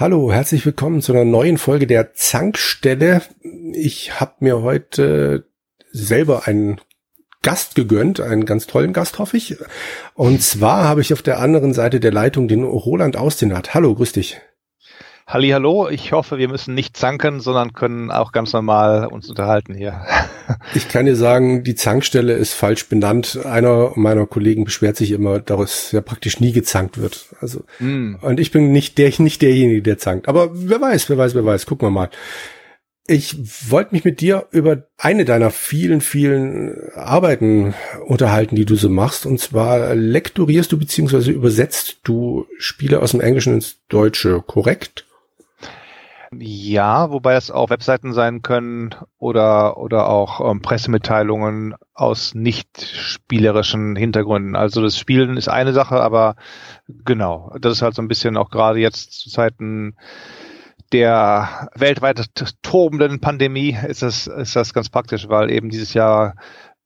Hallo, herzlich willkommen zu einer neuen Folge der Zankstelle. Ich habe mir heute selber einen Gast gegönnt, einen ganz tollen Gast, hoffe ich. Und zwar habe ich auf der anderen Seite der Leitung den Roland Austinat. Hallo, grüß dich. Halli, hallo. Ich hoffe, wir müssen nicht zanken, sondern können auch ganz normal uns unterhalten hier. Ich kann dir sagen, die Zankstelle ist falsch benannt. Einer meiner Kollegen beschwert sich immer, dass ja praktisch nie gezankt wird. Also, mm. und ich bin nicht der, nicht derjenige, der zankt. Aber wer weiß, wer weiß, wer weiß. Gucken wir mal. Ich wollte mich mit dir über eine deiner vielen, vielen Arbeiten unterhalten, die du so machst. Und zwar lektorierst du beziehungsweise übersetzt du Spiele aus dem Englischen ins Deutsche, korrekt? Ja, wobei es auch Webseiten sein können oder, oder auch ähm, Pressemitteilungen aus nicht spielerischen Hintergründen. Also das Spielen ist eine Sache, aber genau, das ist halt so ein bisschen auch gerade jetzt zu Zeiten der weltweit tobenden Pandemie ist das, ist das ganz praktisch, weil eben dieses Jahr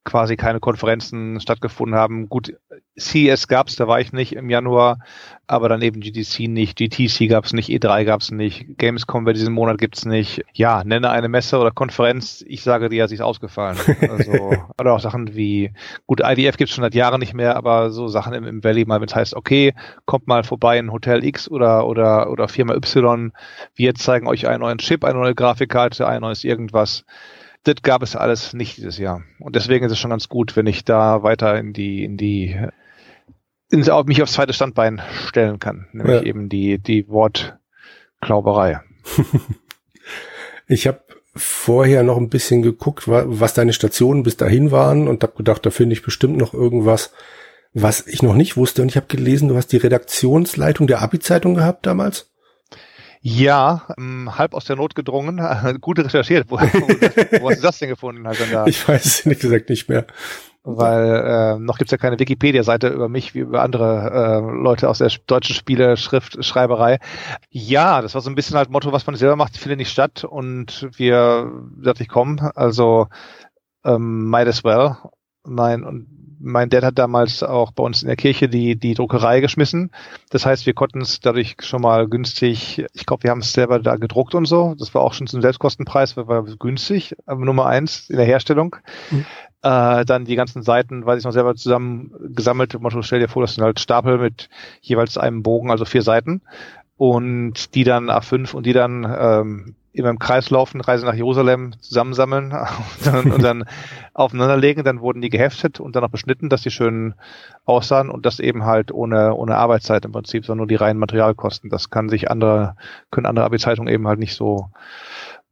quasi keine Konferenzen stattgefunden haben. Gut, CES gab es, da war ich nicht im Januar, aber dann eben GDC nicht, GTC gab es nicht, E3 gab es nicht, Gamescom bei diesem Monat gibt's nicht. Ja, nenne eine Messe oder Konferenz, ich sage dir, sie ist ausgefallen. Also, oder auch Sachen wie, gut, IDF gibt's schon seit Jahren nicht mehr, aber so Sachen im, im Valley mal, wenn es heißt, okay, kommt mal vorbei in Hotel X oder, oder, oder Firma Y, wir zeigen euch einen neuen Chip, eine neue Grafikkarte, ein neues irgendwas das gab es alles nicht dieses Jahr. Und deswegen ist es schon ganz gut, wenn ich da weiter in die, in die, in, mich aufs zweite Standbein stellen kann. Nämlich ja. eben die, die Wortklauberei. ich habe vorher noch ein bisschen geguckt, was deine Stationen bis dahin waren und habe gedacht, da finde ich bestimmt noch irgendwas, was ich noch nicht wusste. Und ich habe gelesen, du hast die Redaktionsleitung der Abi-Zeitung gehabt damals. Ja, ähm, halb aus der Not gedrungen. Gut recherchiert. Wo, wo, hast du das denn gefunden? Also da? Ich weiß es ehrlich gesagt nicht mehr. Weil äh, noch gibt's ja keine Wikipedia-Seite über mich wie über andere äh, Leute aus der deutschen Spiele, Schrift, Schreiberei. Ja, das war so ein bisschen halt Motto, was man selber macht, findet nicht statt. Und wir dachte ich, komm, also ähm, might as well. Nein, und mein Dad hat damals auch bei uns in der Kirche die, die Druckerei geschmissen. Das heißt, wir konnten es dadurch schon mal günstig, ich glaube, wir haben es selber da gedruckt und so. Das war auch schon zum Selbstkostenpreis, war günstig, aber Nummer eins in der Herstellung. Mhm. Äh, dann die ganzen Seiten, weiß ich noch selber zusammen gesammelt. Motto, stell dir vor, das sind halt Stapel mit jeweils einem Bogen, also vier Seiten. Und die dann A5 und die dann ähm, immer im Kreis laufen, Reise nach Jerusalem zusammensammeln und dann, und dann aufeinanderlegen. Dann wurden die geheftet und dann noch beschnitten, dass die schön aussahen und das eben halt ohne, ohne Arbeitszeit im Prinzip, sondern nur die reinen Materialkosten. Das kann sich andere, können andere Abi-Zeitungen eben halt nicht so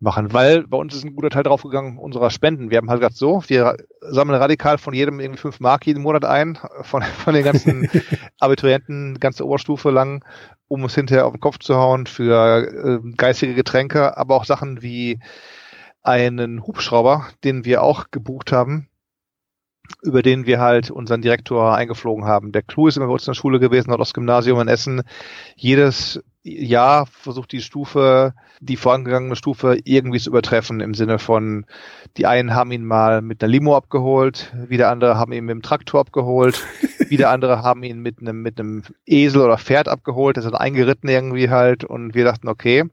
machen, weil bei uns ist ein guter Teil draufgegangen unserer Spenden. Wir haben halt gesagt so, wir sammeln radikal von jedem irgendwie fünf Mark jeden Monat ein, von, von den ganzen Abiturienten, ganze Oberstufe lang, um es hinterher auf den Kopf zu hauen für äh, geistige Getränke, aber auch Sachen wie einen Hubschrauber, den wir auch gebucht haben, über den wir halt unseren Direktor eingeflogen haben. Der Clou ist immer bei uns in der Schule gewesen, Nordostgymnasium in Essen. Jedes Jahr versucht die Stufe, die vorangegangene Stufe irgendwie zu übertreffen im Sinne von, die einen haben ihn mal mit einer Limo abgeholt, wieder andere haben ihn mit dem Traktor abgeholt, wieder andere haben ihn mit einem, mit einem Esel oder Pferd abgeholt, das ist dann eingeritten irgendwie halt und wir dachten, okay,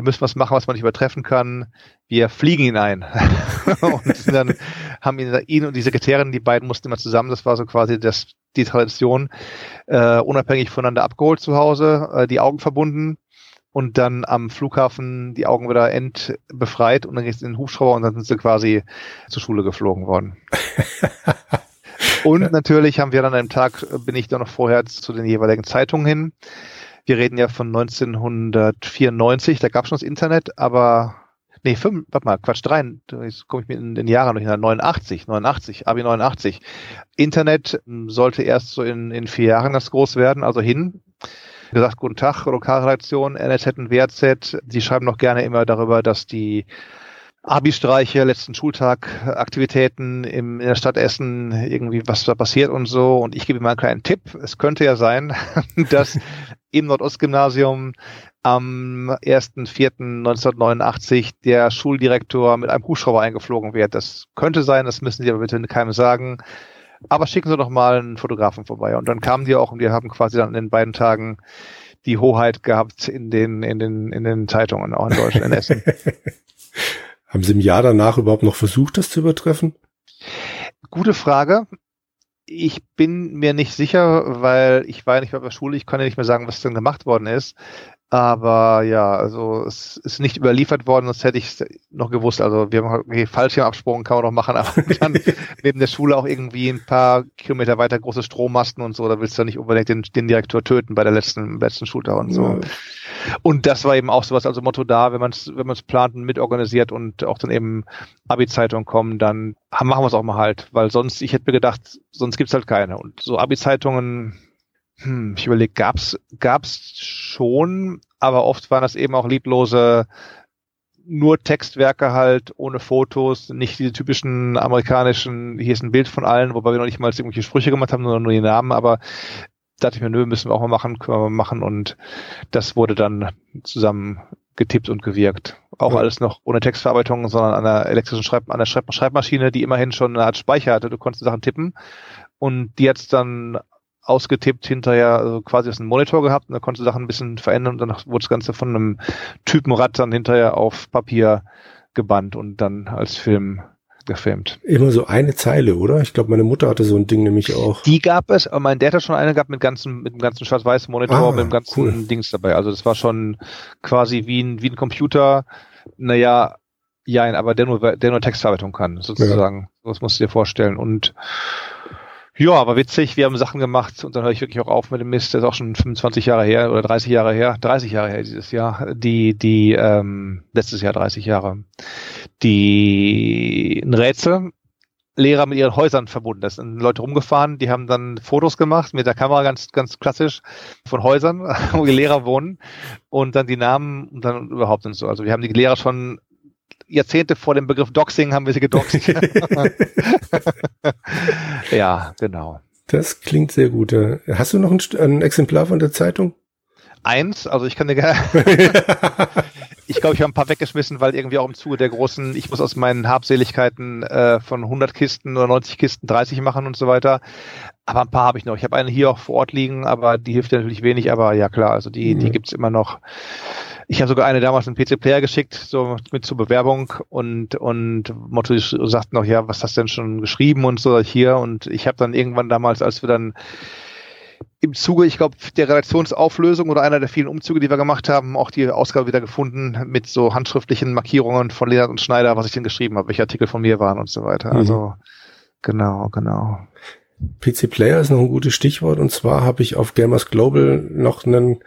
wir müssen was machen, was man nicht übertreffen kann. Wir fliegen ihn ein. und dann haben ihn, ihn und die Sekretärin, die beiden mussten immer zusammen, das war so quasi das, die Tradition, äh, unabhängig voneinander abgeholt zu Hause, äh, die Augen verbunden und dann am Flughafen die Augen wieder entbefreit und dann geht es in den Hubschrauber und dann sind sie quasi zur Schule geflogen worden. und natürlich haben wir dann an einem Tag, bin ich dann noch vorher zu den jeweiligen Zeitungen hin wir reden ja von 1994, da gab es schon das Internet, aber nee, fünf, warte mal, Quatsch, drei, jetzt komme ich mir in den Jahren hin, 89, 89, Abi 89. Internet hm, sollte erst so in, in vier Jahren ganz groß werden, also hin. Gesagt, guten Tag, Lokalredaktion, NSZ und WRZ. Sie schreiben noch gerne immer darüber, dass die Abi-Streiche, letzten Schultag, Aktivitäten im, in der Stadt Essen, irgendwie was da passiert und so. Und ich gebe mal einen kleinen Tipp. Es könnte ja sein, dass im Nordostgymnasium am 1.4.1989 der Schuldirektor mit einem Hubschrauber eingeflogen wird. Das könnte sein, das müssen Sie aber bitte keinem sagen. Aber schicken Sie doch mal einen Fotografen vorbei. Und dann kamen die auch und wir haben quasi dann in den beiden Tagen die Hoheit gehabt in den, in den, in den Zeitungen, auch in Deutschland, in Essen. Haben Sie im Jahr danach überhaupt noch versucht, das zu übertreffen? Gute Frage. Ich bin mir nicht sicher, weil ich war ja nicht mehr bei der Schule, ich kann ja nicht mehr sagen, was denn gemacht worden ist. Aber ja, also es ist nicht überliefert worden, das hätte ich noch gewusst. Also wir haben okay, Fallschirmabsprung kann man noch machen, aber dann neben der Schule auch irgendwie ein paar Kilometer weiter große Strommasten und so, da willst du ja nicht unbedingt den, den Direktor töten bei der letzten, letzten Shooter und so. Ja. Und das war eben auch sowas, also Motto da, wenn man es wenn man es plant und mitorganisiert und auch dann eben Abi-Zeitungen kommen, dann machen wir es auch mal halt, weil sonst, ich hätte mir gedacht, sonst gibt's halt keine. Und so Abi-Zeitungen hm, ich überlege, gab's gab's schon, aber oft waren das eben auch lieblose nur Textwerke halt ohne Fotos, nicht diese typischen amerikanischen, hier ist ein Bild von allen, wobei wir noch nicht mal irgendwelche Sprüche gemacht haben, sondern nur die Namen, aber dachte ich mir, nö, müssen wir auch mal machen, können wir mal machen und das wurde dann zusammen getippt und gewirkt. Auch ja. alles noch ohne Textverarbeitung, sondern an der elektrischen Schreib an der Schreib Schreibmaschine, die immerhin schon eine Art Speicher hatte. Du konntest Sachen tippen und die hat's dann ausgetippt hinterher, also quasi aus einem Monitor gehabt und da konntest du Sachen ein bisschen verändern und dann wurde das Ganze von einem Typenrad dann hinterher auf Papier gebannt und dann als Film gefilmt. Immer so eine Zeile, oder? Ich glaube, meine Mutter hatte so ein Ding nämlich auch. Die gab es, aber mein Dad hat schon eine gehabt mit ganzen, mit dem ganzen schwarz-weiß Monitor, ah, mit dem ganzen cool. Dings dabei. Also das war schon quasi wie ein, wie ein Computer. Naja, ja, aber der nur, der nur Textverarbeitung kann, sozusagen. Ja. Das musst du dir vorstellen. Und ja, aber witzig, wir haben Sachen gemacht und dann höre ich wirklich auch auf mit dem Mist, das ist auch schon 25 Jahre her oder 30 Jahre her, 30 Jahre her dieses Jahr, die, die, ähm, letztes Jahr 30 Jahre, die ein Rätsel, Lehrer mit ihren Häusern verbunden. Da sind Leute rumgefahren, die haben dann Fotos gemacht mit der Kamera ganz, ganz klassisch von Häusern, wo die Lehrer wohnen und dann die Namen und dann überhaupt und so. Also wir haben die Lehrer schon Jahrzehnte vor dem Begriff Doxing haben wir sie gedoxt. ja, genau. Das klingt sehr gut. Hast du noch ein, ein Exemplar von der Zeitung? Eins, also ich kann dir gerne. ich glaube, ich habe ein paar weggeschmissen, weil irgendwie auch im Zuge der großen, ich muss aus meinen Habseligkeiten äh, von 100 Kisten oder 90 Kisten 30 machen und so weiter. Aber ein paar habe ich noch. Ich habe eine hier auch vor Ort liegen, aber die hilft ja natürlich wenig. Aber ja klar, also die, mhm. die gibt's immer noch. Ich habe sogar eine damals einen PC-Player geschickt, so mit zur Bewerbung und und Motto sagt noch, ja, was hast du denn schon geschrieben und so hier und ich habe dann irgendwann damals, als wir dann im Zuge, ich glaube, der Redaktionsauflösung oder einer der vielen Umzüge, die wir gemacht haben, auch die Ausgabe wieder gefunden mit so handschriftlichen Markierungen von Leonard und Schneider, was ich denn geschrieben habe, welche Artikel von mir waren und so weiter. Also mhm. genau, genau. PC Player ist noch ein gutes Stichwort und zwar habe ich auf Gamers Global noch einen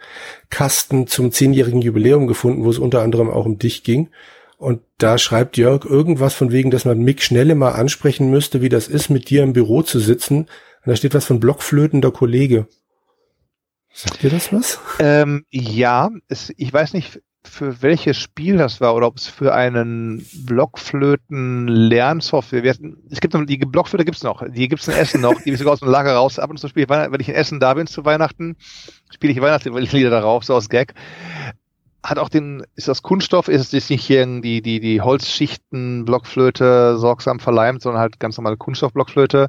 Kasten zum zehnjährigen Jubiläum gefunden, wo es unter anderem auch um dich ging. Und da schreibt Jörg irgendwas von wegen, dass man Mick Schnelle mal ansprechen müsste, wie das ist, mit dir im Büro zu sitzen. Und da steht was von blockflötender Kollege. Sagt dir das was? Ähm, ja, es, ich weiß nicht, für welches Spiel das war oder ob es für einen Blockflöten-Lernsoftware. Es gibt noch, die Blockflöte gibt's noch, die gibt's in Essen noch, die ich sogar aus dem Lager raus. Ab und zu spiele ich, wenn ich in Essen da bin zu Weihnachten, spiele ich Weihnachtslieder darauf, so aus Gag. Hat auch den, ist das Kunststoff, ist es nicht hier die, die, die Holzschichten Blockflöte sorgsam verleimt, sondern halt ganz normale Kunststoff-Blockflöte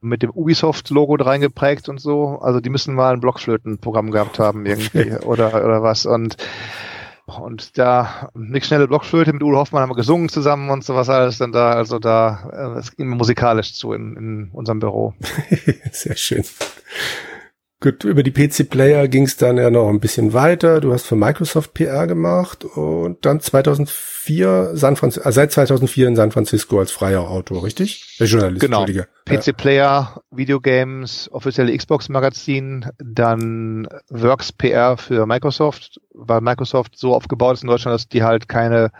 mit dem Ubisoft-Logo reingeprägt und so. Also die müssen mal ein Blockflötenprogramm gehabt haben irgendwie oder, oder was. Und und da nicht schnelle Blockflöte mit Udo Hoffmann haben wir gesungen zusammen und sowas alles dann da, also da, äh, es ging musikalisch zu in, in unserem Büro. Sehr schön. Gut, über die PC-Player ging es dann ja noch ein bisschen weiter. Du hast für Microsoft PR gemacht und dann 2004 San Francisco, äh, seit 2004 in San Francisco als freier Autor, richtig? Der Journalist, genau. PC-Player, Videogames, offizielle Xbox-Magazin, dann Works PR für Microsoft, weil Microsoft so aufgebaut ist in Deutschland, dass die halt keine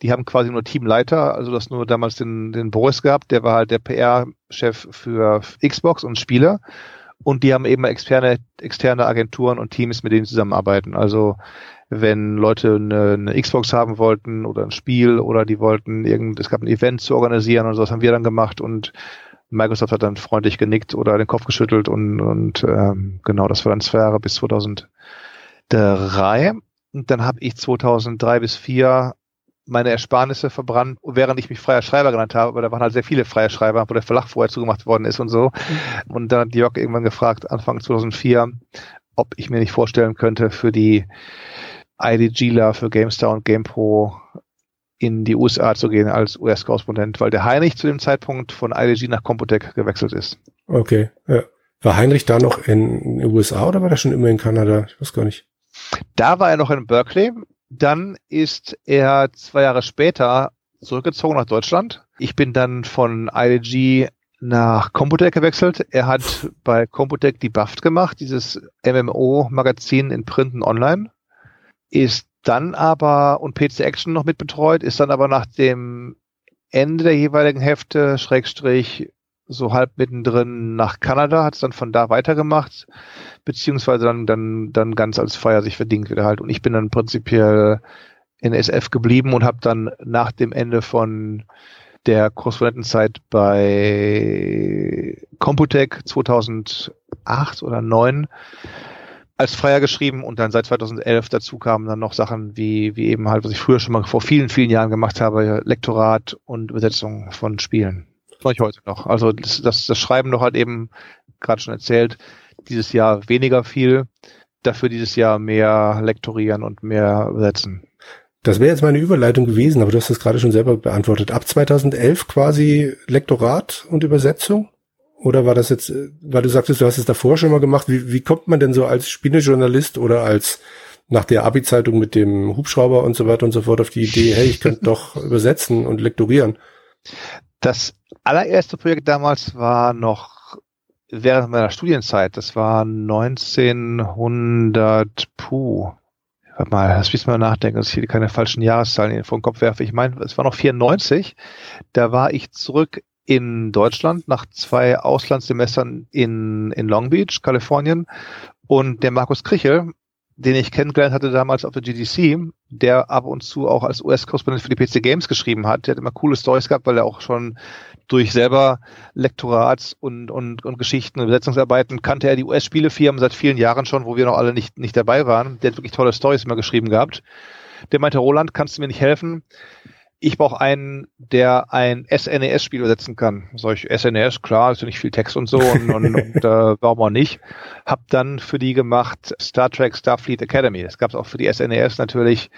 die haben quasi nur Teamleiter, also das nur damals den, den Boris gehabt, der war halt der PR-Chef für Xbox und Spiele und die haben eben externe, externe Agenturen und Teams, mit denen sie zusammenarbeiten. Also wenn Leute eine, eine Xbox haben wollten oder ein Spiel oder die wollten irgend, es gab ein Event zu organisieren und so, das haben wir dann gemacht und Microsoft hat dann freundlich genickt oder den Kopf geschüttelt und, und ähm, genau, das war dann zwei Jahre bis 2003. Und dann habe ich 2003 bis 2004 meine Ersparnisse verbrannt, während ich mich freier Schreiber genannt habe, aber da waren halt sehr viele freie Schreiber, wo der Verlag vorher zugemacht worden ist und so. Mhm. Und dann hat Jörg irgendwann gefragt, Anfang 2004, ob ich mir nicht vorstellen könnte, für die IDGler, für GameStar und GamePro in die USA zu gehen als US-Korrespondent, weil der Heinrich zu dem Zeitpunkt von IDG nach Computec gewechselt ist. Okay, ja. War Heinrich da noch in den USA oder war er schon immer in Kanada? Ich weiß gar nicht. Da war er noch in Berkeley. Dann ist er zwei Jahre später zurückgezogen nach Deutschland. Ich bin dann von IDG nach Computec gewechselt. Er hat bei Computec die Buffed gemacht, dieses MMO-Magazin in Print und Online. Ist dann aber, und PC Action noch mitbetreut, ist dann aber nach dem Ende der jeweiligen Hefte, Schrägstrich, so halb mittendrin nach Kanada, hat es dann von da weitergemacht, beziehungsweise dann, dann, dann ganz als Feier sich verdient wieder halt. Und ich bin dann prinzipiell in SF geblieben und habe dann nach dem Ende von der Korrespondentenzeit bei Computec 2008 oder 2009 als Freier geschrieben und dann seit 2011 dazu kamen dann noch Sachen wie, wie eben halt, was ich früher schon mal vor vielen, vielen Jahren gemacht habe, Lektorat und Übersetzung von Spielen. Mache ich heute noch. Also das, das, das Schreiben noch halt eben, gerade schon erzählt, dieses Jahr weniger viel, dafür dieses Jahr mehr lektorieren und mehr übersetzen. Das wäre jetzt meine Überleitung gewesen, aber du hast das gerade schon selber beantwortet. Ab 2011 quasi Lektorat und Übersetzung? Oder war das jetzt, weil du sagtest, du hast es davor schon mal gemacht, wie, wie kommt man denn so als Spielejournalist oder als nach der Abi-Zeitung mit dem Hubschrauber und so weiter und so fort auf die Idee, hey, ich könnte doch übersetzen und lektorieren? Das allererste Projekt damals war noch während meiner Studienzeit. Das war 1900, puh, warte mal, lass mich mal nachdenken, dass ich hier keine falschen Jahreszahlen vor den Kopf werfe. Ich meine, es war noch 94. Da war ich zurück in Deutschland nach zwei Auslandssemestern in, in Long Beach, Kalifornien. Und der Markus Krichel, den ich kennengelernt hatte damals auf der GDC, der ab und zu auch als US-Korrespondent für die PC Games geschrieben hat. Der hat immer coole Stories gehabt, weil er auch schon durch selber Lektorats und, und, und Geschichten und Übersetzungsarbeiten kannte er die US-Spielefirmen seit vielen Jahren schon, wo wir noch alle nicht, nicht dabei waren. Der hat wirklich tolle Stories immer geschrieben gehabt. Der meinte, Roland, kannst du mir nicht helfen? Ich brauche einen, der ein SNES-Spiel übersetzen kann. Sag ich, SNES, klar, ist ja nicht viel Text und so und, und, und äh, warum auch nicht. Hab dann für die gemacht Star Trek Starfleet Academy. Das gab es auch für die SNES natürlich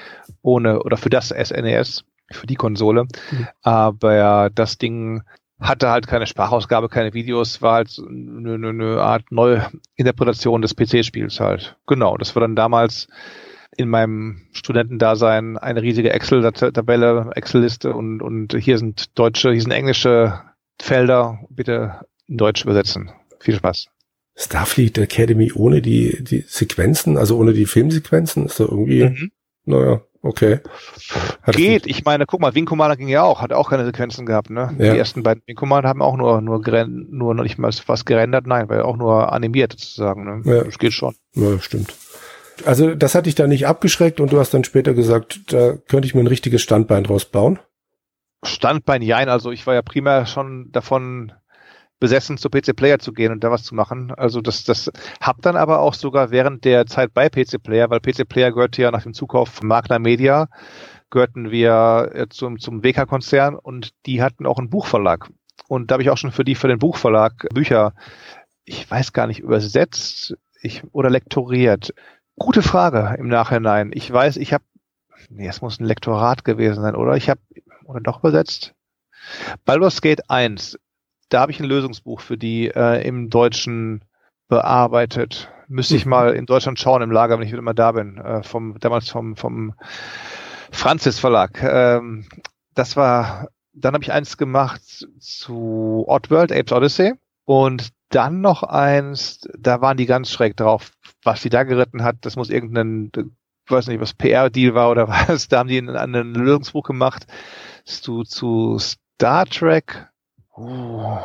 ohne, oder für das SNES, für die Konsole. Mhm. Aber das Ding hatte halt keine Sprachausgabe, keine Videos, war halt eine, eine Art Neuinterpretation des PC-Spiels halt. Genau, das war dann damals in meinem Studentendasein eine riesige Excel-Tabelle, Excel-Liste und, und hier sind deutsche, hier sind englische Felder, bitte in Deutsch übersetzen. Viel Spaß. Starfleet Academy ohne die, die Sequenzen, also ohne die Filmsequenzen, ist da irgendwie, mhm. naja, okay. Hat Geht, ich meine, guck mal, Wing Commander ging ja auch, hat auch keine Sequenzen gehabt, ne? Ja. Die ersten beiden Wing Commander haben auch nur, nur, nur noch nicht mal was gerendert, nein, weil auch nur animiert sozusagen, ne? Ja. Das geht schon. Ja, stimmt. Also das hat dich da nicht abgeschreckt und du hast dann später gesagt, da könnte ich mir ein richtiges Standbein draus bauen. Standbein, jein. Also ich war ja primär schon davon besessen, zu PC Player zu gehen und da was zu machen. Also das, das hab dann aber auch sogar während der Zeit bei PC Player, weil PC Player gehörte ja nach dem Zukauf von Magna Media, gehörten wir äh, zum, zum WK-Konzern und die hatten auch einen Buchverlag. Und da habe ich auch schon für die, für den Buchverlag Bücher, ich weiß gar nicht, übersetzt ich, oder lektoriert. Gute Frage im Nachhinein. Ich weiß, ich habe, nee, es muss ein Lektorat gewesen sein, oder? Ich habe, oder doch übersetzt? Baldur's Gate 1, da habe ich ein Lösungsbuch für die äh, im Deutschen bearbeitet. Müsste ich mhm. mal in Deutschland schauen im Lager, wenn ich wieder mal da bin. Äh, vom damals vom vom Franzis Verlag. Ähm, das war. Dann habe ich eins gemacht zu Oddworld, Apes Odyssey. Und dann noch eins, da waren die ganz schräg drauf was sie da geritten hat, das muss irgendein, weiß nicht, was PR-Deal war oder was, da haben die einen, einen Lösungsbuch gemacht zu, zu Star Trek. Uh,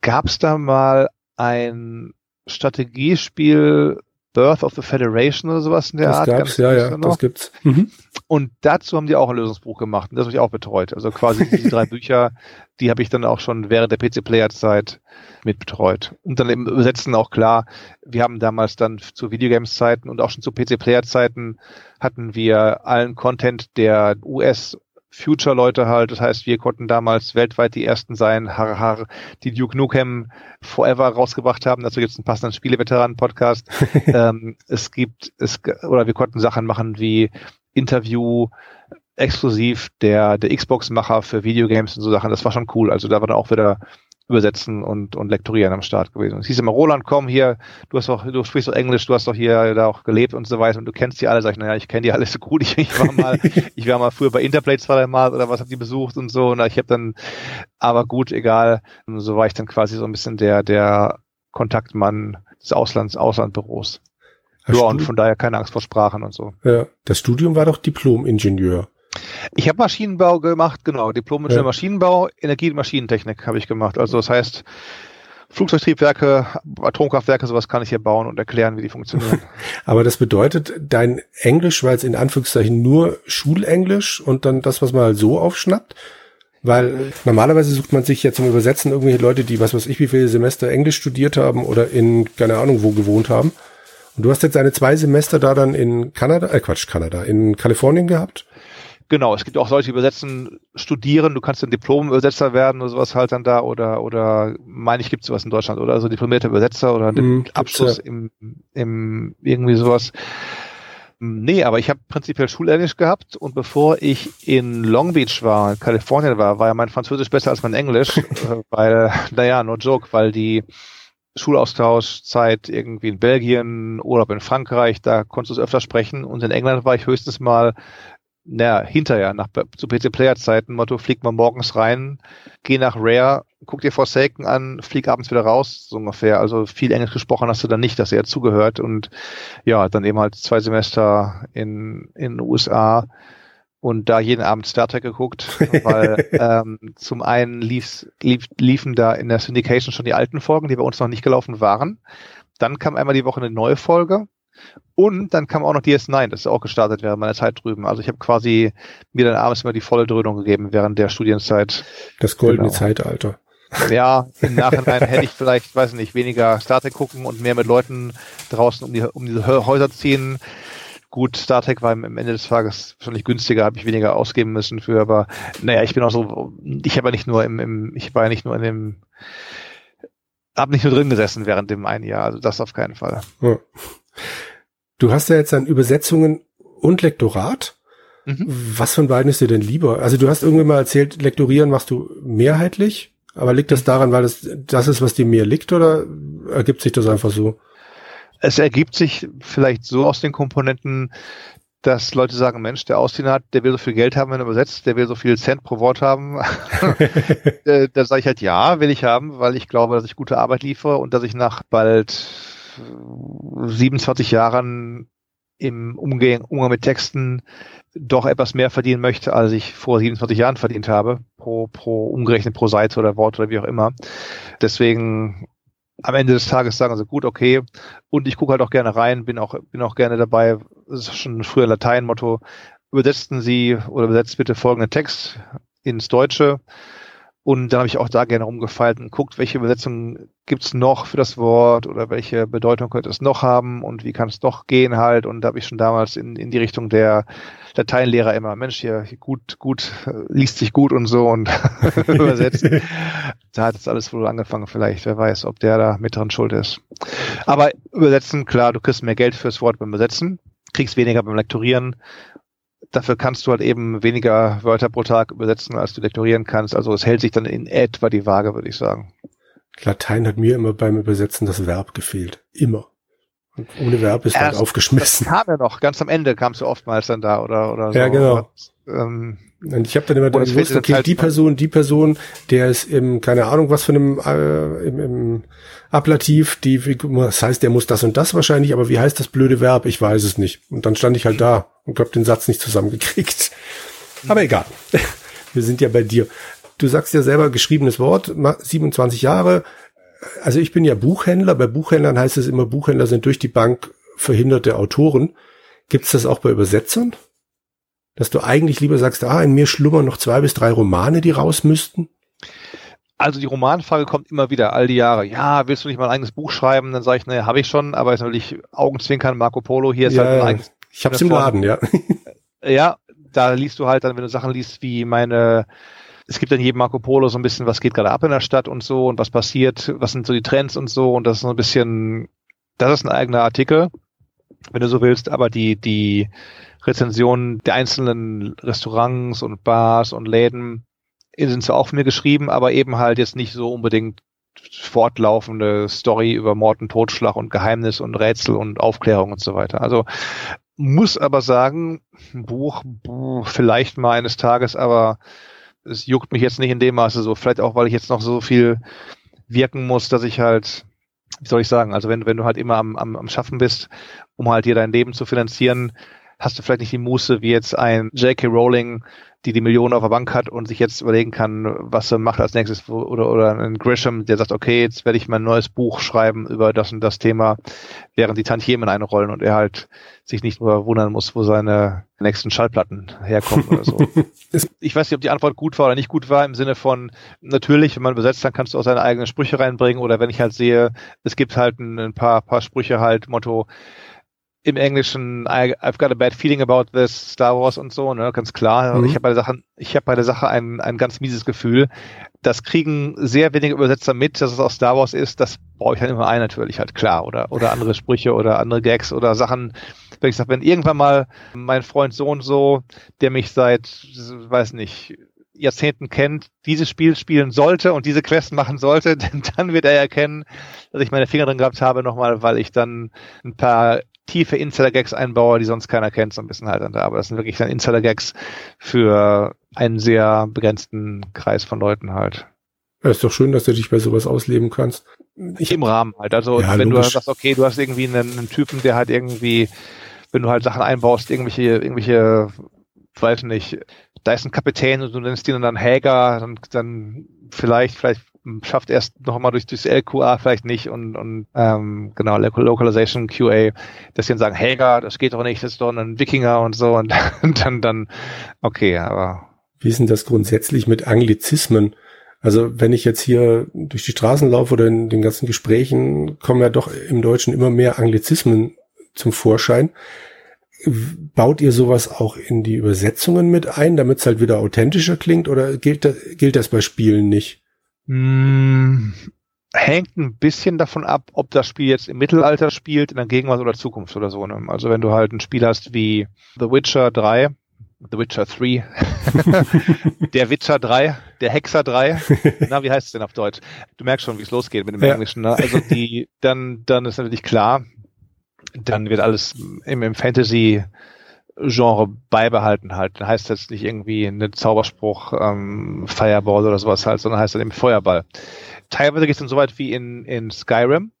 Gab es da mal ein Strategiespiel Birth of the Federation oder sowas in der das Art. Gab's, ja, ja, das gibt's. Mhm. Und dazu haben die auch ein Lösungsbuch gemacht und das habe ich auch betreut. Also quasi die drei Bücher, die habe ich dann auch schon während der PC-Player-Zeit mit betreut. Und dann im Übersetzen auch klar, wir haben damals dann zu Videogames-Zeiten und auch schon zu PC-Player-Zeiten hatten wir allen Content, der US Future-Leute halt. Das heißt, wir konnten damals weltweit die ersten sein, har, har, die Duke Nukem Forever rausgebracht haben. Dazu gibt es einen passenden Spieleveteranen-Podcast. ähm, es gibt, es, oder wir konnten Sachen machen wie Interview, exklusiv der, der Xbox-Macher für Videogames und so Sachen. Das war schon cool. Also da war dann auch wieder übersetzen und, und lektorieren am Start gewesen. es hieß immer, Roland, komm hier, du hast doch, du sprichst doch Englisch, du hast doch hier da auch gelebt und so weiter und du kennst die alle. Sag ich, naja, ich kenne die alle so gut. Ich, ich war mal, ich war mal früher bei Interplay zwei, drei Mal oder was hab die besucht und so. Und ich habe dann, aber gut, egal. Und so war ich dann quasi so ein bisschen der, der Kontaktmann des Auslands, Auslandbüros. Ja, und von daher keine Angst vor Sprachen und so. Ja, das Studium war doch Diplom-Ingenieur. Ich habe Maschinenbau gemacht, genau. Diplom in ja. Maschinenbau, Energie- und Maschinentechnik habe ich gemacht. Also das heißt, Flugzeugtriebwerke, Atomkraftwerke, sowas kann ich hier bauen und erklären, wie die funktionieren. Aber das bedeutet, dein Englisch war jetzt in Anführungszeichen nur Schulenglisch und dann das, was man halt so aufschnappt? Weil normalerweise sucht man sich ja zum Übersetzen irgendwelche Leute, die was weiß ich, wie viele Semester Englisch studiert haben oder in keine Ahnung wo gewohnt haben. Und du hast jetzt deine zwei Semester da dann in Kanada, äh Quatsch, Kanada, in Kalifornien gehabt? Genau, es gibt auch solche übersetzen, studieren, du kannst ein Diplom-Übersetzer werden oder sowas halt dann da oder oder meine ich gibt sowas in Deutschland oder also diplomierter Übersetzer oder mm, Abschluss ja. im, im irgendwie sowas. Nee, aber ich habe prinzipiell Schulenglisch gehabt und bevor ich in Long Beach war, in Kalifornien war, war ja mein Französisch besser als mein Englisch, weil, naja, no joke, weil die Schulaustauschzeit irgendwie in Belgien, Urlaub in Frankreich, da konntest du es öfter sprechen und in England war ich höchstens mal naja, hinterher, nach, zu PC-Player-Zeiten, Motto, flieg mal morgens rein, geh nach Rare, guck dir Forsaken an, flieg abends wieder raus, so ungefähr. Also viel Englisch gesprochen hast du dann nicht, dass er zugehört und ja, dann eben halt zwei Semester in, in den USA und da jeden Abend Star Trek geguckt, weil ähm, zum einen lief, lief, liefen da in der Syndication schon die alten Folgen, die bei uns noch nicht gelaufen waren. Dann kam einmal die Woche eine neue Folge und dann kam auch noch DS9, das ist auch gestartet während meiner Zeit drüben. Also ich habe quasi mir dann abends immer die volle Dröhnung gegeben während der Studienzeit. Das goldene genau. Zeitalter. Ja, im Nachhinein hätte ich vielleicht, weiß nicht, weniger Star Trek gucken und mehr mit Leuten draußen um, die, um diese Häuser ziehen. Gut, Star Trek war am Ende des Tages wahrscheinlich günstiger, habe ich weniger ausgeben müssen für, aber naja, ich bin auch so, ich habe ja nicht nur im, im, ich war ja nicht nur in dem, habe nicht nur drin gesessen während dem einen Jahr, also das auf keinen Fall. Ja. Du hast ja jetzt dann Übersetzungen und Lektorat. Mhm. Was von beiden ist dir denn lieber? Also du hast irgendwann mal erzählt, Lektorieren machst du mehrheitlich, aber liegt das daran, weil das das ist, was dir mehr liegt, oder ergibt sich das einfach so? Es ergibt sich vielleicht so aus den Komponenten, dass Leute sagen, Mensch, der Austin hat, der will so viel Geld haben, wenn er übersetzt, der will so viel Cent pro Wort haben. Äh, da sage ich halt, ja, will ich haben, weil ich glaube, dass ich gute Arbeit liefere und dass ich nach bald 27 Jahren im Umgang, Umgang mit Texten doch etwas mehr verdienen möchte, als ich vor 27 Jahren verdient habe, pro, pro umgerechnet pro Seite oder Wort oder wie auch immer. Deswegen am Ende des Tages sagen sie, gut, okay. Und ich gucke halt auch gerne rein, bin auch, bin auch gerne dabei. Das ist schon ein früher Latein-Motto. Übersetzen Sie oder übersetzt bitte folgenden Text ins Deutsche. Und dann habe ich auch da gerne rumgefeilt und guckt, welche Übersetzungen gibt's noch für das Wort oder welche Bedeutung könnte es noch haben und wie kann es doch gehen halt. Und da habe ich schon damals in, in die Richtung der Lateinlehrer immer, Mensch, hier gut, gut, liest sich gut und so und übersetzt. da hat es alles wohl angefangen vielleicht. Wer weiß, ob der da mit dran schuld ist. Aber übersetzen, klar, du kriegst mehr Geld fürs Wort beim Übersetzen, kriegst weniger beim Lektorieren dafür kannst du halt eben weniger Wörter pro Tag übersetzen, als du lektorieren kannst. Also es hält sich dann in etwa die Waage, würde ich sagen. Latein hat mir immer beim Übersetzen das Verb gefehlt. Immer. Und ohne Verb ist halt aufgeschmissen. Das kam ja noch, ganz am Ende kamst du oftmals dann da oder, oder so. Ja, genau. Ähm, und ich habe dann immer dann gewusst, okay, halt die Person, die Person, der ist im, keine Ahnung, was für einem, äh, im, im Ablativ, die, das heißt, der muss das und das wahrscheinlich, aber wie heißt das blöde Verb? Ich weiß es nicht. Und dann stand ich halt da und hab den Satz nicht zusammengekriegt. Aber egal. Wir sind ja bei dir. Du sagst ja selber geschriebenes Wort, 27 Jahre. Also ich bin ja Buchhändler. Bei Buchhändlern heißt es immer, Buchhändler sind durch die Bank verhinderte Autoren. Gibt es das auch bei Übersetzern? Dass du eigentlich lieber sagst, ah, in mir schlummern noch zwei bis drei Romane, die raus müssten? Also die Romanfrage kommt immer wieder, all die Jahre. Ja, willst du nicht mal ein eigenes Buch schreiben? Dann sage ich, naja, habe ich schon, aber jetzt natürlich Augenzwinkern, Marco Polo, hier ist ja, halt ein eigenes. Ich hab's im Laden, ja. Ja, da liest du halt dann, wenn du Sachen liest wie meine es gibt dann jedem Marco Polo so ein bisschen, was geht gerade ab in der Stadt und so und was passiert, was sind so die Trends und so und das ist so ein bisschen, das ist ein eigener Artikel, wenn du so willst, aber die, die Rezensionen der einzelnen Restaurants und Bars und Läden sind zwar auch von mir geschrieben, aber eben halt jetzt nicht so unbedingt fortlaufende Story über Mord und Totschlag und Geheimnis und Rätsel und Aufklärung und so weiter. Also muss aber sagen, Buch, Buch vielleicht mal eines Tages, aber es juckt mich jetzt nicht in dem Maße so. Vielleicht auch, weil ich jetzt noch so viel wirken muss, dass ich halt, wie soll ich sagen, also wenn, wenn du halt immer am, am, am Schaffen bist, um halt dir dein Leben zu finanzieren, hast du vielleicht nicht die Muße, wie jetzt ein J.K. Rowling die die Millionen auf der Bank hat und sich jetzt überlegen kann, was er macht als nächstes oder oder ein Grisham, der sagt, okay, jetzt werde ich mein neues Buch schreiben über das und das Thema, während die Tantiemen einrollen und er halt sich nicht nur wundern muss, wo seine nächsten Schallplatten herkommen oder so. ich weiß nicht, ob die Antwort gut war oder nicht gut war, im Sinne von, natürlich, wenn man übersetzt, dann kannst du auch seine eigenen Sprüche reinbringen oder wenn ich halt sehe, es gibt halt ein, ein paar, paar Sprüche halt, Motto, im Englischen I, I've got a bad feeling about this Star Wars und so, ne, ganz klar. Mhm. Ich habe bei der Sache, ich habe bei der Sache ein, ein ganz mieses Gefühl. Das kriegen sehr wenige Übersetzer mit, dass es aus Star Wars ist. Das baue ich halt immer ein, natürlich halt klar. Oder oder andere Sprüche oder andere Gags oder Sachen. Wenn ich sage, wenn irgendwann mal mein Freund so und so, der mich seit, weiß nicht, Jahrzehnten kennt, dieses Spiel spielen sollte und diese Quest machen sollte, denn dann wird er erkennen, dass ich meine Finger drin gehabt habe nochmal, weil ich dann ein paar tiefe Insider-Gags einbaue, die sonst keiner kennt, so ein bisschen halt. Aber das sind wirklich dann Insider-Gags für einen sehr begrenzten Kreis von Leuten halt. Ja, ist doch schön, dass du dich bei sowas ausleben kannst. Ich, Im Rahmen halt. Also ja, wenn logisch. du sagst, okay, du hast irgendwie einen, einen, Typen, der halt irgendwie, wenn du halt Sachen einbaust, irgendwelche, irgendwelche, weiß nicht, da ist ein Kapitän und du nennst ihn dann Häger, dann, dann vielleicht, vielleicht schafft erst noch mal durch das LQA vielleicht nicht und, und ähm, genau, Localization QA, dass sie dann sagen, Helga, das geht doch nicht, das ist doch ein Wikinger und so und, und dann, dann, okay, aber. Wie ist denn das grundsätzlich mit Anglizismen? Also wenn ich jetzt hier durch die Straßen laufe oder in den ganzen Gesprächen, kommen ja doch im Deutschen immer mehr Anglizismen zum Vorschein. Baut ihr sowas auch in die Übersetzungen mit ein, damit es halt wieder authentischer klingt oder gilt das, gilt das bei Spielen nicht? Hm, hängt ein bisschen davon ab, ob das Spiel jetzt im Mittelalter spielt, in der Gegenwart oder Zukunft oder so. Ne? Also wenn du halt ein Spiel hast wie The Witcher 3, The Witcher 3, der Witcher 3, der Hexer 3, na, wie heißt es denn auf Deutsch? Du merkst schon, wie es losgeht mit dem ja. Englischen. Ne? Also die, dann, dann ist natürlich klar, dann wird alles im, im Fantasy Genre beibehalten halt. Dann heißt jetzt nicht irgendwie ein Zauberspruch ähm, Fireball oder sowas halt, sondern heißt dann eben Feuerball. Teilweise geht es dann so weit wie in, in Skyrim.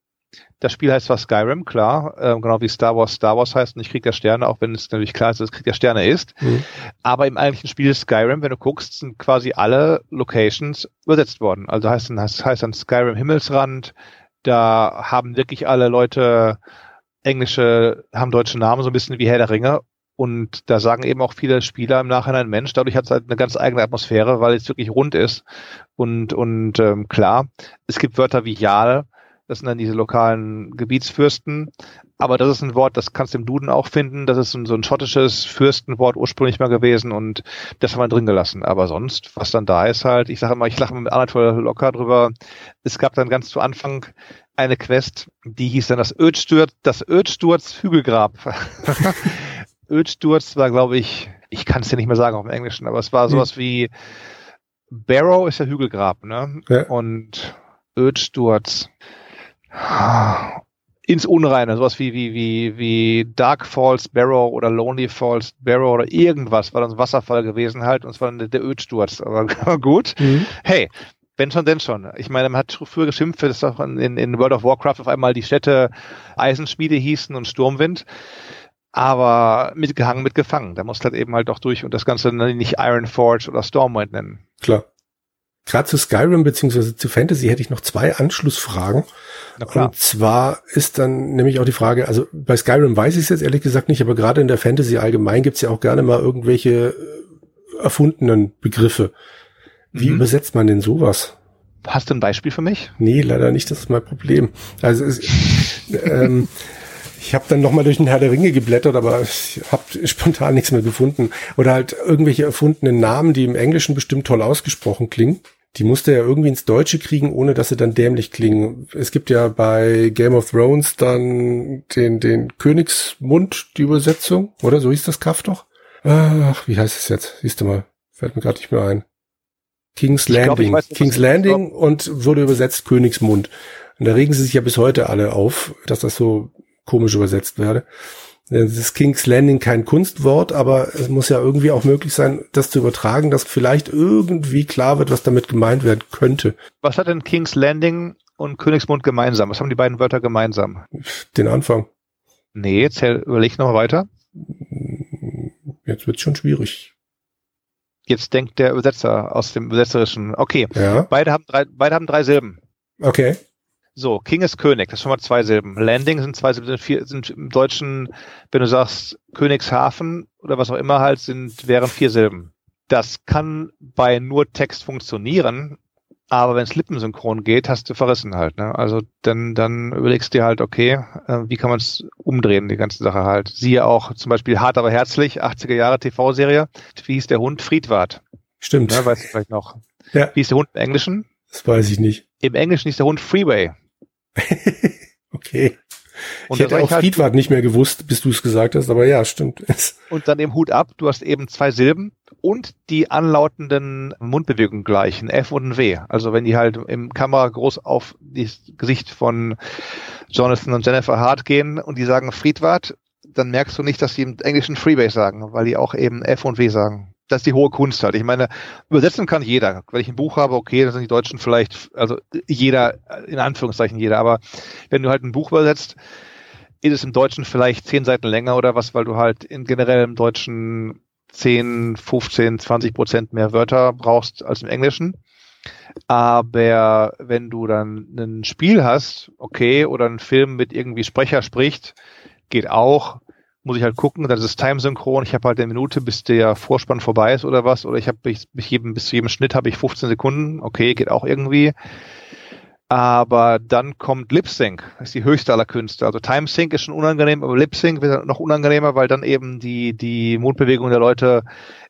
Das Spiel heißt zwar Skyrim, klar, ähm, genau wie Star Wars Star Wars heißt und ich krieg der Sterne, auch wenn es natürlich klar ist, dass es Krieg der Sterne ist. Mhm. Aber im eigentlichen Spiel Skyrim, wenn du guckst, sind quasi alle Locations übersetzt worden. Also heißt dann, heißt, heißt dann Skyrim Himmelsrand, da haben wirklich alle Leute englische, haben deutsche Namen, so ein bisschen wie Herr der Ringe und da sagen eben auch viele Spieler im Nachhinein, Mensch, dadurch hat es halt eine ganz eigene Atmosphäre, weil es wirklich rund ist. Und, und ähm, klar, es gibt Wörter wie Jal, das sind dann diese lokalen Gebietsfürsten. Aber das ist ein Wort, das kannst du im Duden auch finden. Das ist so ein, so ein schottisches Fürstenwort ursprünglich mal gewesen und das haben wir drin gelassen. Aber sonst, was dann da ist halt, ich sage immer, ich lache mit Anatol locker drüber. Es gab dann ganz zu Anfang eine Quest, die hieß dann das Ödsturz, das Ödsturz Hügelgrab. Ölsturz war, glaube ich, ich kann es ja nicht mehr sagen auf dem Englischen, aber es war sowas hm. wie Barrow ist ja Hügelgrab, ne? Ja. Und Ölsturz ins Unreine, sowas wie, wie, wie, wie Dark Falls Barrow oder Lonely Falls Barrow oder irgendwas, war dann ein Wasserfall gewesen halt und es war dann der Ölsturz. Aber gut. Mhm. Hey, wenn schon, denn schon. Ich meine, man hat früher geschimpft, dass auch in, in World of Warcraft auf einmal die Städte Eisenschmiede hießen und Sturmwind aber mitgehangen, mitgefangen. Da musst du halt eben halt doch durch und das Ganze nicht Iron Forge oder Stormwind nennen. Klar. Gerade zu Skyrim beziehungsweise zu Fantasy hätte ich noch zwei Anschlussfragen. Und zwar ist dann nämlich auch die Frage, also bei Skyrim weiß ich es jetzt ehrlich gesagt nicht, aber gerade in der Fantasy allgemein gibt's ja auch gerne mal irgendwelche äh, erfundenen Begriffe. Wie mhm. übersetzt man denn sowas? Hast du ein Beispiel für mich? Nee, leider nicht, das ist mein Problem. Also es, ähm, Ich habe dann nochmal durch den Herr der Ringe geblättert, aber ich habe spontan nichts mehr gefunden. Oder halt irgendwelche erfundenen Namen, die im Englischen bestimmt toll ausgesprochen klingen. Die musste er irgendwie ins Deutsche kriegen, ohne dass sie dann dämlich klingen. Es gibt ja bei Game of Thrones dann den, den Königsmund, die Übersetzung, oder? So hieß das Kaff doch. Ach, wie heißt es jetzt? Siehst du mal. Fällt mir gerade nicht mehr ein. King's Landing. Glaub, weiß, King's Landing und wurde übersetzt Königsmund. Und da regen sie sich ja bis heute alle auf, dass das so komisch übersetzt werde. Das ist King's Landing kein Kunstwort, aber es muss ja irgendwie auch möglich sein, das zu übertragen, dass vielleicht irgendwie klar wird, was damit gemeint werden könnte. Was hat denn King's Landing und Königsmund gemeinsam? Was haben die beiden Wörter gemeinsam? Den Anfang. Nee, jetzt überleg noch mal weiter. Jetzt wird's schon schwierig. Jetzt denkt der Übersetzer aus dem Übersetzerischen. Okay. Ja. Beide haben drei, beide haben drei Silben. Okay. So, King ist König, das ist schon mal zwei Silben. Landing sind zwei Silben, sind, vier, sind im Deutschen, wenn du sagst Königshafen oder was auch immer halt, sind, wären vier Silben. Das kann bei nur Text funktionieren, aber wenn es lippensynchron geht, hast du verrissen halt. Ne? Also dann, dann überlegst du dir halt, okay, äh, wie kann man es umdrehen, die ganze Sache halt. Siehe auch zum Beispiel Hart aber herzlich, 80er Jahre TV-Serie. Wie hieß der Hund? Friedwart. Stimmt. Ja, weißt du vielleicht noch. Ja. Wie hieß der Hund im Englischen? Das weiß ich nicht. Im Englischen hieß der Hund Freeway. okay. Und ich hätte auch halt Friedwart nicht mehr gewusst, bis du es gesagt hast, aber ja, stimmt. Und dann eben Hut ab, du hast eben zwei Silben und die anlautenden Mundbewegungen gleich, ein F und ein W. Also wenn die halt im Kamera groß auf das Gesicht von Jonathan und Jennifer Hart gehen und die sagen Friedwart, dann merkst du nicht, dass die im Englischen Freeway sagen, weil die auch eben F und W sagen das ist die hohe Kunst halt. Ich meine, übersetzen kann jeder. Wenn ich ein Buch habe, okay, dann sind die Deutschen vielleicht, also jeder, in Anführungszeichen jeder, aber wenn du halt ein Buch übersetzt, ist es im Deutschen vielleicht zehn Seiten länger oder was, weil du halt in generell im Deutschen 10, 15, 20 Prozent mehr Wörter brauchst als im Englischen. Aber wenn du dann ein Spiel hast, okay, oder einen Film mit irgendwie Sprecher spricht, geht auch muss ich halt gucken, dann ist es timesynchron. Ich habe halt eine Minute, bis der Vorspann vorbei ist oder was. Oder ich habe bis, jedem, bis zu jedem Schnitt habe ich 15 Sekunden. Okay, geht auch irgendwie. Aber dann kommt Lip Sync, das ist die höchste aller Künste. Also Time Sync ist schon unangenehm, aber Lip Sync wird noch unangenehmer, weil dann eben die, die Mundbewegungen der Leute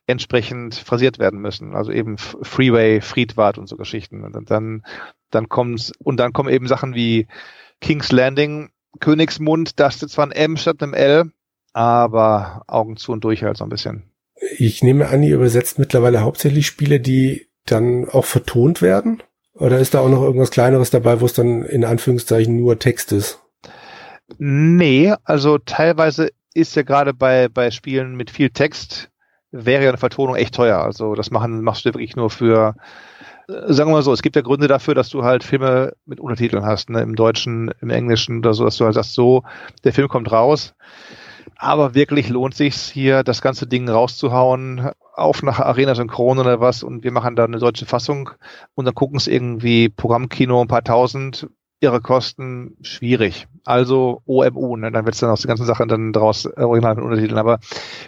entsprechend phrasiert werden müssen. Also eben Freeway, Friedwart und so Geschichten. Und dann, dann kommt's, und dann kommen eben Sachen wie King's Landing, Königsmund, da ist zwar ein M statt einem L, aber Augen zu und durch halt so ein bisschen. Ich nehme an, ihr übersetzt mittlerweile hauptsächlich Spiele, die dann auch vertont werden? Oder ist da auch noch irgendwas Kleineres dabei, wo es dann in Anführungszeichen nur Text ist? Nee, also teilweise ist ja gerade bei, bei Spielen mit viel Text, wäre ja eine Vertonung echt teuer. Also das machen, machst du wirklich nur für, äh, sagen wir mal so, es gibt ja Gründe dafür, dass du halt Filme mit Untertiteln hast, ne, im Deutschen, im Englischen oder so, dass du halt sagst, so, der Film kommt raus aber wirklich lohnt sich's hier, das ganze Ding rauszuhauen, auf nach Arena Synchron oder was und wir machen da eine deutsche Fassung und dann gucken es irgendwie Programmkino ein paar tausend, ihre Kosten schwierig. Also OMU, ne? dann wird's dann aus den ganzen Sachen dann draus äh, original mit Untertiteln. Aber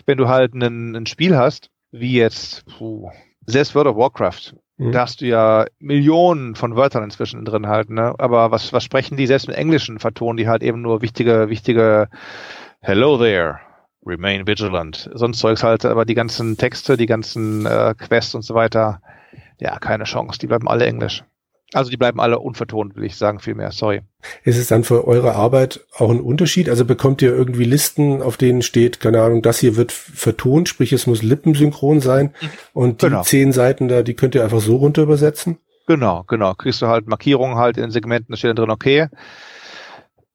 wenn du halt ein, ein Spiel hast, wie jetzt, puh, selbst World of Warcraft, mhm. da hast du ja Millionen von Wörtern inzwischen drin halt, ne? Aber was, was sprechen die selbst im Englischen vertonen, die halt eben nur wichtige, wichtige Hello there. Remain vigilant. Sonst Zeugs halt, aber die ganzen Texte, die ganzen äh, Quests und so weiter, ja, keine Chance. Die bleiben alle Englisch. Also die bleiben alle unvertont, will ich sagen, vielmehr, sorry. Ist es dann für eure Arbeit auch ein Unterschied? Also bekommt ihr irgendwie Listen, auf denen steht, keine Ahnung, das hier wird vertont, sprich es muss lippensynchron sein mhm. und die genau. zehn Seiten da, die könnt ihr einfach so runter übersetzen? Genau, genau. Kriegst du halt Markierungen halt in den Segmenten, da steht dann drin, okay,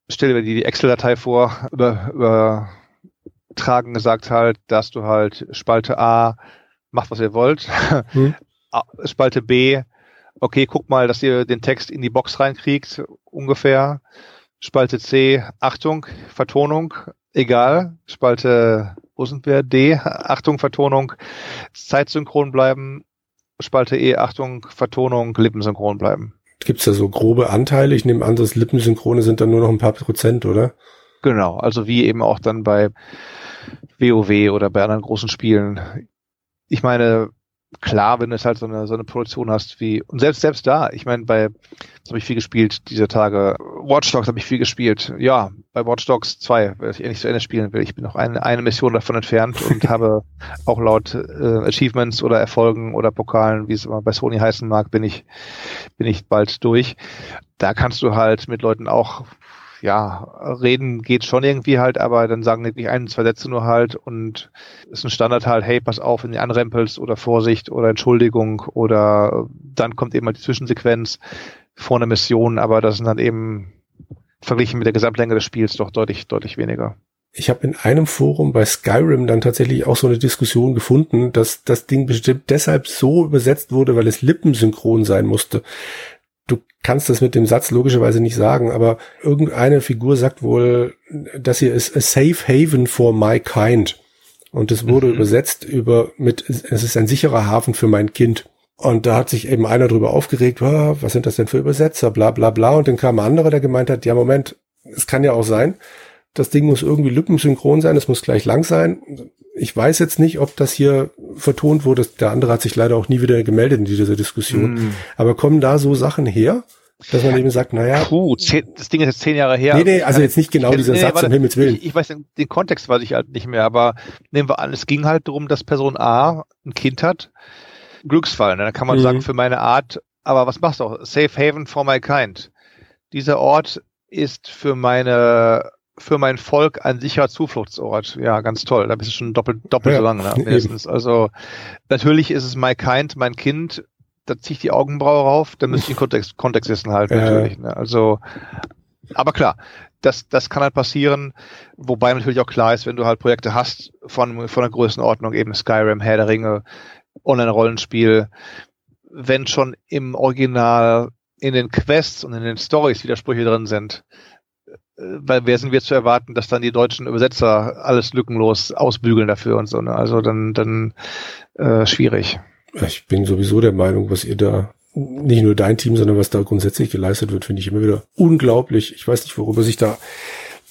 stell dir die Excel-Datei vor, über, übertragen gesagt halt, dass du halt Spalte A macht, was ihr wollt. Hm. Spalte B, okay, guck mal, dass ihr den Text in die Box reinkriegt, ungefähr. Spalte C, Achtung, Vertonung, egal. Spalte, wo sind wir? D, Achtung, Vertonung, zeitsynchron bleiben. Spalte E, Achtung, Vertonung, lippensynchron bleiben gibt's da so grobe Anteile? Ich nehme an, das Lippensynchrone sind dann nur noch ein paar Prozent, oder? Genau, also wie eben auch dann bei WoW oder bei anderen großen Spielen. Ich meine, klar, wenn du es halt so eine, so eine Produktion hast wie, und selbst, selbst da, ich meine, bei, habe ich viel gespielt diese Tage, Watch Dogs habe ich viel gespielt, ja, bei Watch Dogs 2, weil ich nicht zu Ende spielen will, ich bin noch eine, eine Mission davon entfernt und habe auch laut äh, Achievements oder Erfolgen oder Pokalen, wie es immer bei Sony heißen mag, bin ich, bin ich bald durch. Da kannst du halt mit Leuten auch ja, reden geht schon irgendwie halt, aber dann sagen wirklich ein, zwei Sätze nur halt und ist ein Standard halt, hey, pass auf, wenn du anrempelst oder Vorsicht oder Entschuldigung oder dann kommt eben halt die Zwischensequenz vor einer Mission, aber das sind dann eben verglichen mit der Gesamtlänge des Spiels doch deutlich, deutlich weniger. Ich habe in einem Forum bei Skyrim dann tatsächlich auch so eine Diskussion gefunden, dass das Ding bestimmt deshalb so übersetzt wurde, weil es lippensynchron sein musste kannst das mit dem Satz logischerweise nicht sagen, aber irgendeine Figur sagt wohl, das hier ist a safe haven for my kind. Und es wurde mhm. übersetzt über mit, es ist ein sicherer Hafen für mein Kind. Und da hat sich eben einer drüber aufgeregt, oh, was sind das denn für Übersetzer, bla bla bla. Und dann kam ein anderer, der gemeint hat, ja Moment, es kann ja auch sein, das Ding muss irgendwie lippensynchron sein, es muss gleich lang sein. Ich weiß jetzt nicht, ob das hier vertont wurde. Der andere hat sich leider auch nie wieder gemeldet in dieser Diskussion. Mm. Aber kommen da so Sachen her? Dass man eben sagt, naja. Puh, zehn, das Ding ist jetzt zehn Jahre her. Nee, nee, also jetzt nicht genau dieser nee, Satz, warte, um Himmels Willen. Ich, ich weiß den, den, Kontext weiß ich halt nicht mehr, aber nehmen wir an, es ging halt darum, dass Person A ein Kind hat. Glücksfall, ne? dann kann man mhm. sagen, für meine Art, aber was machst du? Safe Haven for my kind. Dieser Ort ist für meine für mein Volk ein sicherer Zufluchtsort. Ja, ganz toll. Da bist du schon doppelt, doppelt ja, so lang, ne? mindestens. Also natürlich ist es my kind, mein Kind. Da ziehe ich die Augenbraue rauf. Da müsste ich den Kontext, Kontext wissen halt, natürlich. Ne? Also, aber klar, das, das kann halt passieren. Wobei natürlich auch klar ist, wenn du halt Projekte hast von, von der Größenordnung, eben Skyrim, Herr der Ringe, Online-Rollenspiel, wenn schon im Original in den Quests und in den Stories Widersprüche drin sind, weil wer sind wir zu erwarten, dass dann die deutschen Übersetzer alles lückenlos ausbügeln dafür und so. Ne? Also dann, dann äh, schwierig. Ich bin sowieso der Meinung, was ihr da nicht nur dein Team, sondern was da grundsätzlich geleistet wird, finde ich immer wieder unglaublich. Ich weiß nicht, worüber sich da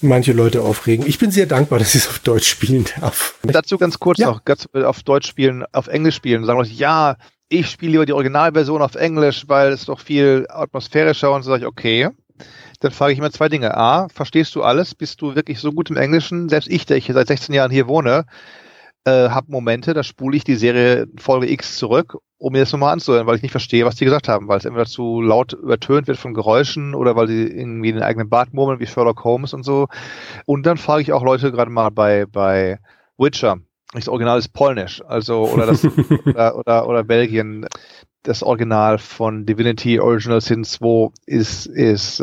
manche Leute aufregen. Ich bin sehr dankbar, dass ich es auf Deutsch spielen darf. Dazu ganz kurz ja. noch, ganz auf Deutsch spielen, auf Englisch spielen. Sagen Leute, ja, ich spiele lieber die Originalversion auf Englisch, weil es doch viel atmosphärischer und so sage ich, okay dann frage ich immer zwei Dinge. A, verstehst du alles? Bist du wirklich so gut im Englischen? Selbst ich, der ich seit 16 Jahren hier wohne, äh, habe Momente, da spule ich die Serie Folge X zurück, um mir das nochmal anzuhören, weil ich nicht verstehe, was die gesagt haben, weil es entweder zu laut übertönt wird von Geräuschen oder weil sie irgendwie den eigenen Bart murmeln, wie Sherlock Holmes und so. Und dann frage ich auch Leute gerade mal bei, bei Witcher. Das Original ist polnisch, also oder das oder, oder, oder Belgien das Original von Divinity Original Sin 2 ist, ist,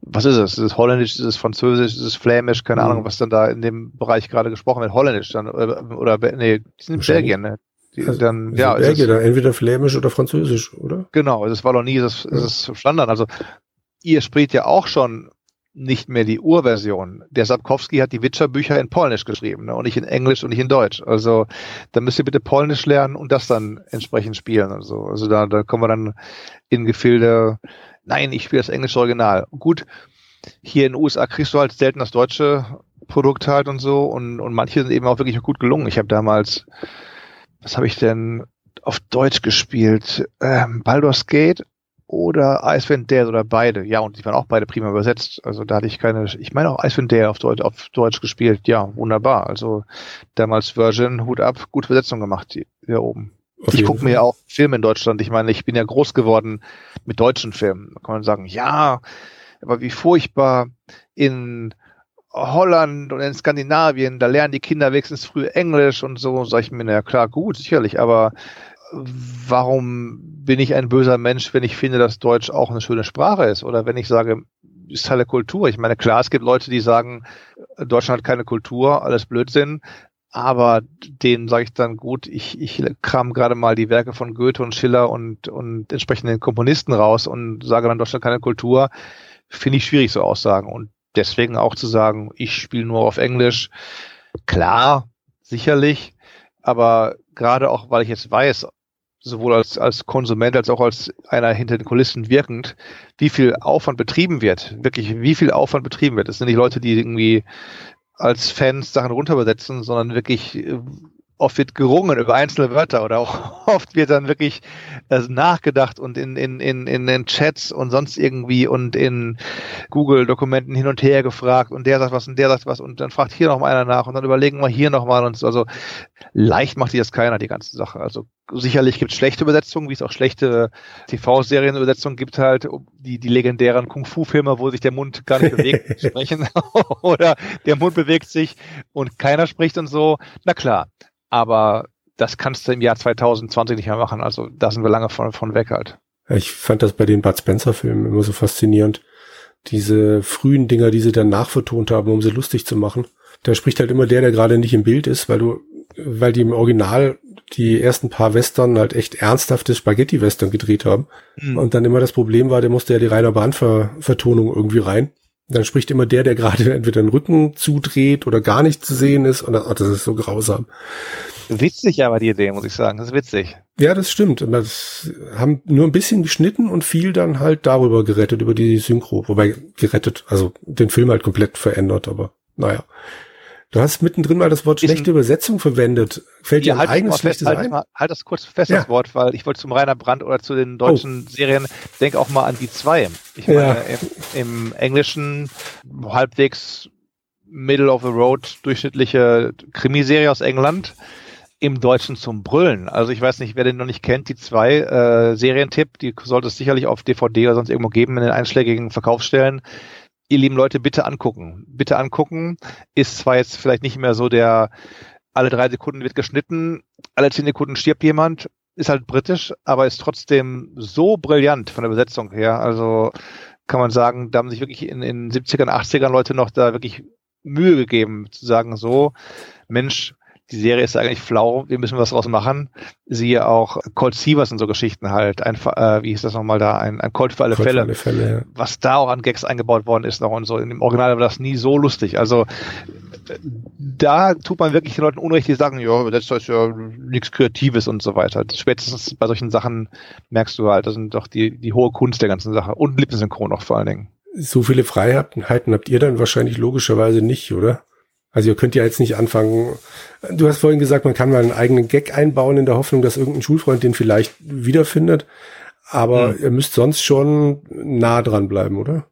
was ist es? Ist es Holländisch, ist es Französisch, ist es Flämisch, keine mhm. Ahnung, was dann da in dem Bereich gerade gesprochen wird. Holländisch dann, oder, oder nee, die sind in Belgien, ne? Die, also, dann, ja, Belgien, dann entweder Flämisch oder Französisch, oder? Genau, es ist Wallonie, es ist, es ist Standard. Also, ihr spricht ja auch schon nicht mehr die Urversion. Der Sapkowski hat die Witcher-Bücher in Polnisch geschrieben ne? und nicht in Englisch und nicht in Deutsch. Also da müsst ihr bitte Polnisch lernen und das dann entsprechend spielen. Also, also da, da kommen wir dann in Gefilde, nein, ich spiele das englische Original. Gut, hier in den USA kriegst du halt selten das deutsche Produkt halt und so und, und manche sind eben auch wirklich gut gelungen. Ich habe damals, was habe ich denn auf Deutsch gespielt? Ähm, Baldur's Gate oder Icewind Dale oder beide. Ja, und die waren auch beide prima übersetzt. Also da hatte ich keine, ich meine auch Icewind Dale auf Deutsch, auf Deutsch gespielt. Ja, wunderbar. Also damals Virgin, Hut ab, gute Übersetzung gemacht hier, hier oben. Okay. Ich gucke mir ja auch Filme in Deutschland. Ich meine, ich bin ja groß geworden mit deutschen Filmen. Da kann man sagen, ja, aber wie furchtbar in Holland und in Skandinavien, da lernen die Kinder wenigstens früh Englisch und so. Sag ich mir, na klar, gut, sicherlich, aber warum bin ich ein böser Mensch, wenn ich finde, dass Deutsch auch eine schöne Sprache ist? Oder wenn ich sage, ist Teil der Kultur. Ich meine, klar, es gibt Leute, die sagen, Deutschland hat keine Kultur, alles Blödsinn. Aber denen sage ich dann gut, ich, ich kram gerade mal die Werke von Goethe und Schiller und, und entsprechenden Komponisten raus und sage dann Deutschland keine Kultur, finde ich schwierig so Aussagen. Und deswegen auch zu sagen, ich spiele nur auf Englisch, klar, sicherlich, aber gerade auch, weil ich jetzt weiß, sowohl als, als Konsument als auch als einer hinter den Kulissen wirkend, wie viel Aufwand betrieben wird, wirklich wie viel Aufwand betrieben wird. Es sind nicht Leute, die irgendwie als Fans Sachen runterbesetzen, sondern wirklich äh, oft wird gerungen über einzelne Wörter oder auch oft wird dann wirklich äh, nachgedacht und in, in, in, in den Chats und sonst irgendwie und in Google-Dokumenten hin und her gefragt und der sagt was und der sagt was und dann fragt hier noch mal einer nach und dann überlegen wir hier noch mal und so. Also leicht macht sich das keiner, die ganze Sache. Also sicherlich gibt es schlechte Übersetzungen, wie es auch schlechte TV-Serienübersetzungen gibt halt, die, die legendären Kung-Fu-Filme, wo sich der Mund gar nicht bewegt, sprechen oder der Mund bewegt sich und keiner spricht und so. Na klar, aber das kannst du im Jahr 2020 nicht mehr machen. Also da sind wir lange von, von weg halt. Ich fand das bei den Bud Spencer-Filmen immer so faszinierend. Diese frühen Dinger, die sie dann nachvertont haben, um sie lustig zu machen. Da spricht halt immer der, der gerade nicht im Bild ist, weil du, weil die im Original die ersten paar Western halt echt ernsthafte Spaghetti-Western gedreht haben. Mhm. Und dann immer das Problem war, der musste ja die Rainer Bahn-Vertonung irgendwie rein. Dann spricht immer der, der gerade entweder den Rücken zudreht oder gar nicht zu sehen ist. Und das, oh, das ist so grausam. Witzig aber die Idee, muss ich sagen. Das ist witzig. Ja, das stimmt. Das haben nur ein bisschen geschnitten und viel dann halt darüber gerettet, über die Synchro. Wobei gerettet, also den Film halt komplett verändert, aber naja. Du hast mittendrin mal das Wort schlechte Übersetzung verwendet. Fällt dir ein halt eigenes schlechtes halt, ein? Mal, halt das kurz fest, ja. das Wort, weil ich wollte zum Rainer Brandt oder zu den deutschen oh. Serien, denk auch mal an die zwei. Ich meine, ja. im, im Englischen halbwegs Middle of the Road durchschnittliche Krimiserie aus England im Deutschen zum Brüllen. Also ich weiß nicht, wer den noch nicht kennt, die zwei äh, Serientipp, die sollte es sicherlich auf DVD oder sonst irgendwo geben in den einschlägigen Verkaufsstellen ihr lieben Leute, bitte angucken. Bitte angucken. Ist zwar jetzt vielleicht nicht mehr so der, alle drei Sekunden wird geschnitten, alle zehn Sekunden stirbt jemand, ist halt britisch, aber ist trotzdem so brillant von der Übersetzung her. Also kann man sagen, da haben sich wirklich in den 70ern, 80ern Leute noch da wirklich Mühe gegeben, zu sagen, so, Mensch, die Serie ist eigentlich flau, wir müssen was draus machen. Siehe auch Cold Seavers und so Geschichten halt, ein, äh, wie hieß das nochmal da, ein, ein Cold für alle Cold Fälle. Für alle Fälle ja. Was da auch an Gags eingebaut worden ist noch und so. In dem Original war das nie so lustig. Also da tut man wirklich den Leuten Unrecht, die sagen, ja, das ist ja nichts Kreatives und so weiter. Spätestens bei solchen Sachen merkst du halt, das sind doch die, die hohe Kunst der ganzen Sache. Und Lippensynchron auch vor allen Dingen. So viele Freiheiten habt ihr dann wahrscheinlich logischerweise nicht, oder? Also ihr könnt ja jetzt nicht anfangen. Du hast vorhin gesagt, man kann mal einen eigenen Gag einbauen in der Hoffnung, dass irgendein Schulfreund den vielleicht wiederfindet. Aber hm. ihr müsst sonst schon nah dran bleiben, oder?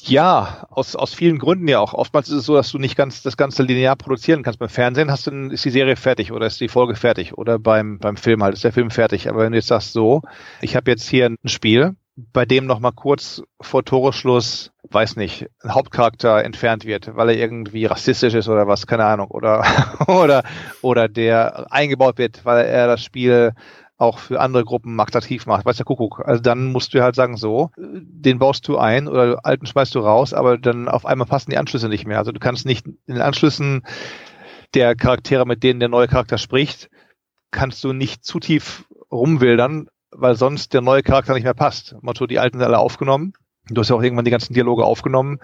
Ja, aus, aus vielen Gründen ja auch. Oftmals ist es so, dass du nicht ganz das Ganze linear produzieren kannst. Beim Fernsehen hast du, ist die Serie fertig oder ist die Folge fertig oder beim, beim Film halt ist der Film fertig. Aber wenn du jetzt sagst so, ich habe jetzt hier ein Spiel, bei dem noch mal kurz vor Toreschluss, weiß nicht, ein Hauptcharakter entfernt wird, weil er irgendwie rassistisch ist oder was, keine Ahnung, oder oder oder der eingebaut wird, weil er das Spiel auch für andere Gruppen attraktiv macht, weiß der Kuckuck. Also dann musst du halt sagen, so, den baust du ein oder alten schmeißt du raus, aber dann auf einmal passen die Anschlüsse nicht mehr. Also du kannst nicht in den Anschlüssen der Charaktere, mit denen der neue Charakter spricht, kannst du nicht zu tief rumwildern, weil sonst der neue Charakter nicht mehr passt. Motto, die alten sind alle aufgenommen. Du hast ja auch irgendwann die ganzen Dialoge aufgenommen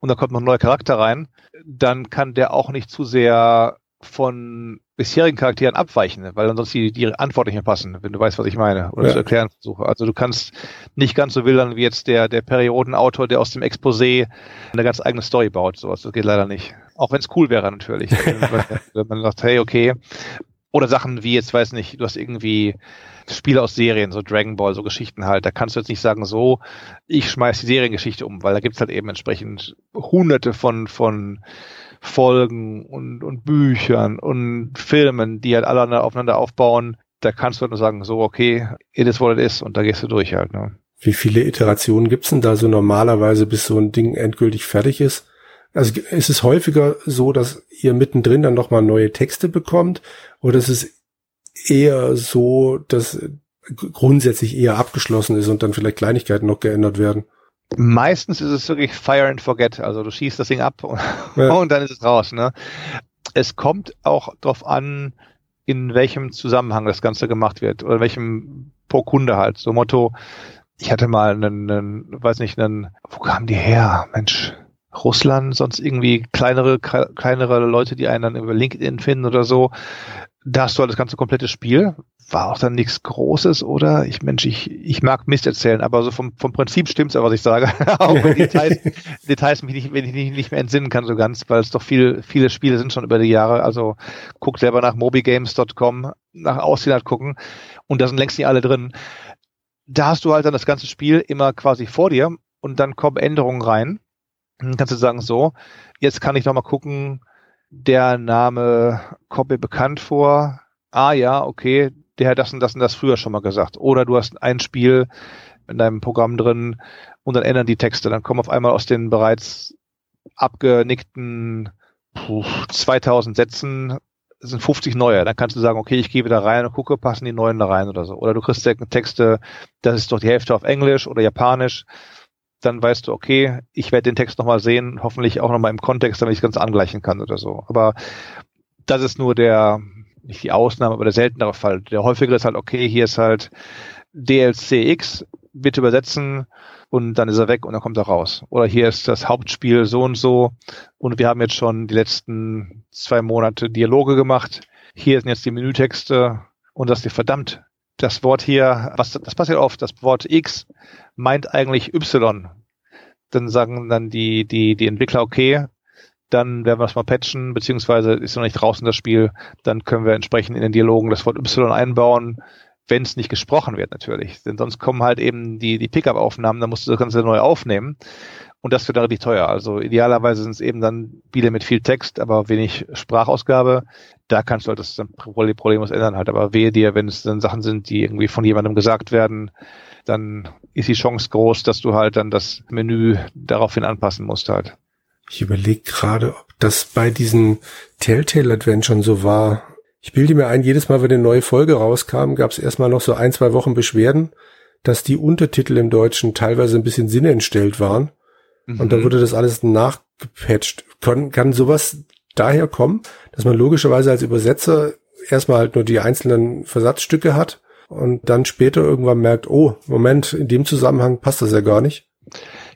und da kommt noch ein neuer Charakter rein. Dann kann der auch nicht zu sehr von bisherigen Charakteren abweichen, weil dann sonst die, die Antwort nicht mehr passen, wenn du weißt, was ich meine oder ja. zu erklären versuche. Also du kannst nicht ganz so wildern wie jetzt der, der Periodenautor, der aus dem Exposé eine ganz eigene Story baut. Sowas, das geht leider nicht. Auch wenn es cool wäre natürlich. wenn man sagt, hey, okay. Oder Sachen wie jetzt, weiß nicht, du hast irgendwie Spiele aus Serien, so Dragon Ball, so Geschichten halt. Da kannst du jetzt nicht sagen, so, ich schmeiß die Seriengeschichte um, weil da gibt's halt eben entsprechend hunderte von, von Folgen und, und Büchern und Filmen, die halt alle aufeinander aufbauen. Da kannst du halt nur sagen, so, okay, it is what it is und da gehst du durch halt. Ne? Wie viele Iterationen gibt's denn da so normalerweise, bis so ein Ding endgültig fertig ist? Also ist es häufiger so, dass ihr mittendrin dann nochmal neue Texte bekommt oder ist es eher so, dass grundsätzlich eher abgeschlossen ist und dann vielleicht Kleinigkeiten noch geändert werden. Meistens ist es wirklich Fire and Forget. Also du schießt das Ding ab und, ja. und dann ist es raus. Ne? Es kommt auch darauf an, in welchem Zusammenhang das Ganze gemacht wird oder welchem pro Kunde halt. So Motto, ich hatte mal einen, einen weiß nicht, einen, wo kamen die her? Mensch, Russland, sonst irgendwie kleinere, kleinere Leute, die einen dann über LinkedIn finden oder so da hast du halt das ganze komplette Spiel. War auch dann nichts Großes, oder? Ich Mensch, ich, ich mag Mist erzählen, aber so vom, vom Prinzip stimmt's ja, was ich sage. auch Details, Details mich nicht, wenn ich nicht, nicht mehr entsinnen kann so ganz, weil es doch viel, viele Spiele sind schon über die Jahre. Also guck selber nach mobigames.com, nach Aussehen halt gucken. Und da sind längst nicht alle drin. Da hast du halt dann das ganze Spiel immer quasi vor dir und dann kommen Änderungen rein. Dann kannst du sagen, so, jetzt kann ich noch mal gucken, der Name kommt mir bekannt vor. Ah ja, okay, der hat das und das und das früher schon mal gesagt. Oder du hast ein Spiel in deinem Programm drin und dann ändern die Texte. Dann kommen auf einmal aus den bereits abgenickten puh, 2000 Sätzen sind 50 neue. Dann kannst du sagen, okay, ich gehe wieder rein und gucke, passen die neuen da rein oder so. Oder du kriegst Texte, das ist doch die Hälfte auf Englisch oder Japanisch dann weißt du, okay, ich werde den Text nochmal sehen, hoffentlich auch nochmal im Kontext, damit ich ganz angleichen kann oder so. Aber das ist nur der, nicht die Ausnahme, aber der seltenere Fall. Der häufigere ist halt, okay, hier ist halt DLCX, bitte übersetzen und dann ist er weg und dann kommt er raus. Oder hier ist das Hauptspiel so und so und wir haben jetzt schon die letzten zwei Monate Dialoge gemacht. Hier sind jetzt die Menütexte und das ist verdammt. Das Wort hier, was, das passiert oft, das Wort X meint eigentlich Y. Dann sagen dann die, die, die Entwickler, okay, dann werden wir es mal patchen, beziehungsweise ist noch nicht draußen das Spiel, dann können wir entsprechend in den Dialogen das Wort Y einbauen, wenn es nicht gesprochen wird natürlich. Denn sonst kommen halt eben die, die Pickup-Aufnahmen, dann musst du das Ganze neu aufnehmen. Und das wird richtig teuer. Also idealerweise sind es eben dann Spiele mit viel Text, aber wenig Sprachausgabe. Da kannst du halt das dann problemlos ändern halt. Aber wehe dir, wenn es dann Sachen sind, die irgendwie von jemandem gesagt werden, dann ist die Chance groß, dass du halt dann das Menü daraufhin anpassen musst halt. Ich überlege gerade, ob das bei diesen Telltale Adventuren so war. Ich bilde mir ein, jedes Mal, wenn eine neue Folge rauskam, gab es erstmal noch so ein, zwei Wochen Beschwerden, dass die Untertitel im Deutschen teilweise ein bisschen sinnentstellt waren. Mhm. Und dann mhm. wurde das alles nachgepatcht. Kann, kann sowas daher kommen, dass man logischerweise als Übersetzer erstmal halt nur die einzelnen Versatzstücke hat und dann später irgendwann merkt, oh, Moment, in dem Zusammenhang passt das ja gar nicht.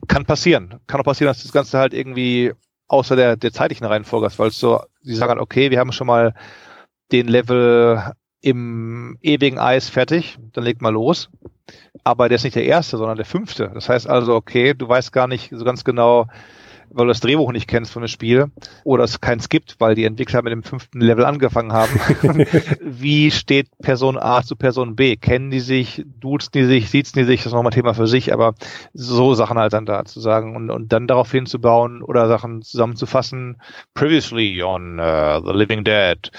Kann passieren. Kann auch passieren, dass das Ganze halt irgendwie außer der, der zeitlichen Reihenfolge ist, weil es so, sie sagen halt, okay, wir haben schon mal den Level im ewigen Eis fertig, dann legt mal los. Aber der ist nicht der erste, sondern der fünfte. Das heißt also, okay, du weißt gar nicht so ganz genau, weil du das Drehbuch nicht kennst von dem Spiel oder es keins gibt, weil die Entwickler mit dem fünften Level angefangen haben. Wie steht Person A zu Person B? Kennen die sich, duzen die sich, siezen die sich? Das ist nochmal Thema für sich, aber so Sachen halt dann da zu sagen und, und dann darauf hinzubauen oder Sachen zusammenzufassen. Previously on uh, The Living Dead.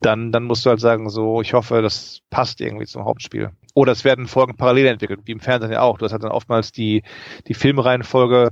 Dann, dann musst du halt sagen, so, ich hoffe, das passt irgendwie zum Hauptspiel. Oder es werden Folgen parallel entwickelt, wie im Fernsehen ja auch. Du hast halt dann oftmals die, die Filmreihenfolge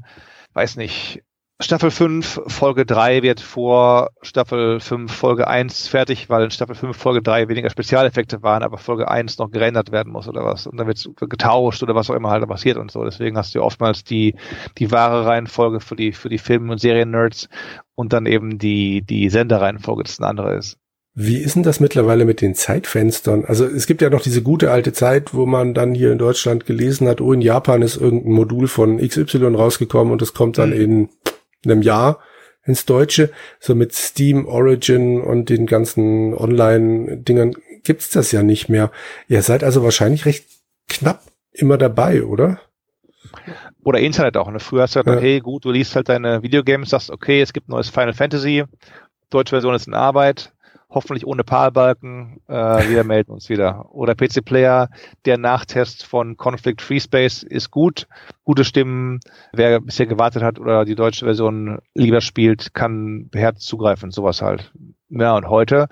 weiß nicht, Staffel 5, Folge 3 wird vor Staffel 5, Folge 1 fertig, weil in Staffel 5, Folge 3 weniger Spezialeffekte waren, aber Folge 1 noch gerendert werden muss oder was. Und dann wird getauscht oder was auch immer halt passiert und so. Deswegen hast du oftmals die, die wahre Reihenfolge für die, für die Film- und Serien-Nerds und dann eben die, die Senderreihenfolge, das eine andere ist. Wie ist denn das mittlerweile mit den Zeitfenstern? Also es gibt ja noch diese gute alte Zeit, wo man dann hier in Deutschland gelesen hat, oh, in Japan ist irgendein Modul von XY rausgekommen und das kommt dann mhm. in einem Jahr ins Deutsche. So mit Steam Origin und den ganzen Online-Dingern gibt's das ja nicht mehr. Ihr seid also wahrscheinlich recht knapp immer dabei, oder? Oder Internet auch. Ne? Früher hast du gesagt, ja. hey, gut, du liest halt deine Videogames, sagst, okay, es gibt neues Final Fantasy, deutsche Version ist in Arbeit, hoffentlich ohne Palbalken. Äh, wir melden uns wieder. Oder PC Player, der Nachtest von Conflict Free Space ist gut. Gute Stimmen. Wer bisher gewartet hat oder die deutsche Version lieber spielt, kann beherzt zugreifen. Sowas halt. Ja, und heute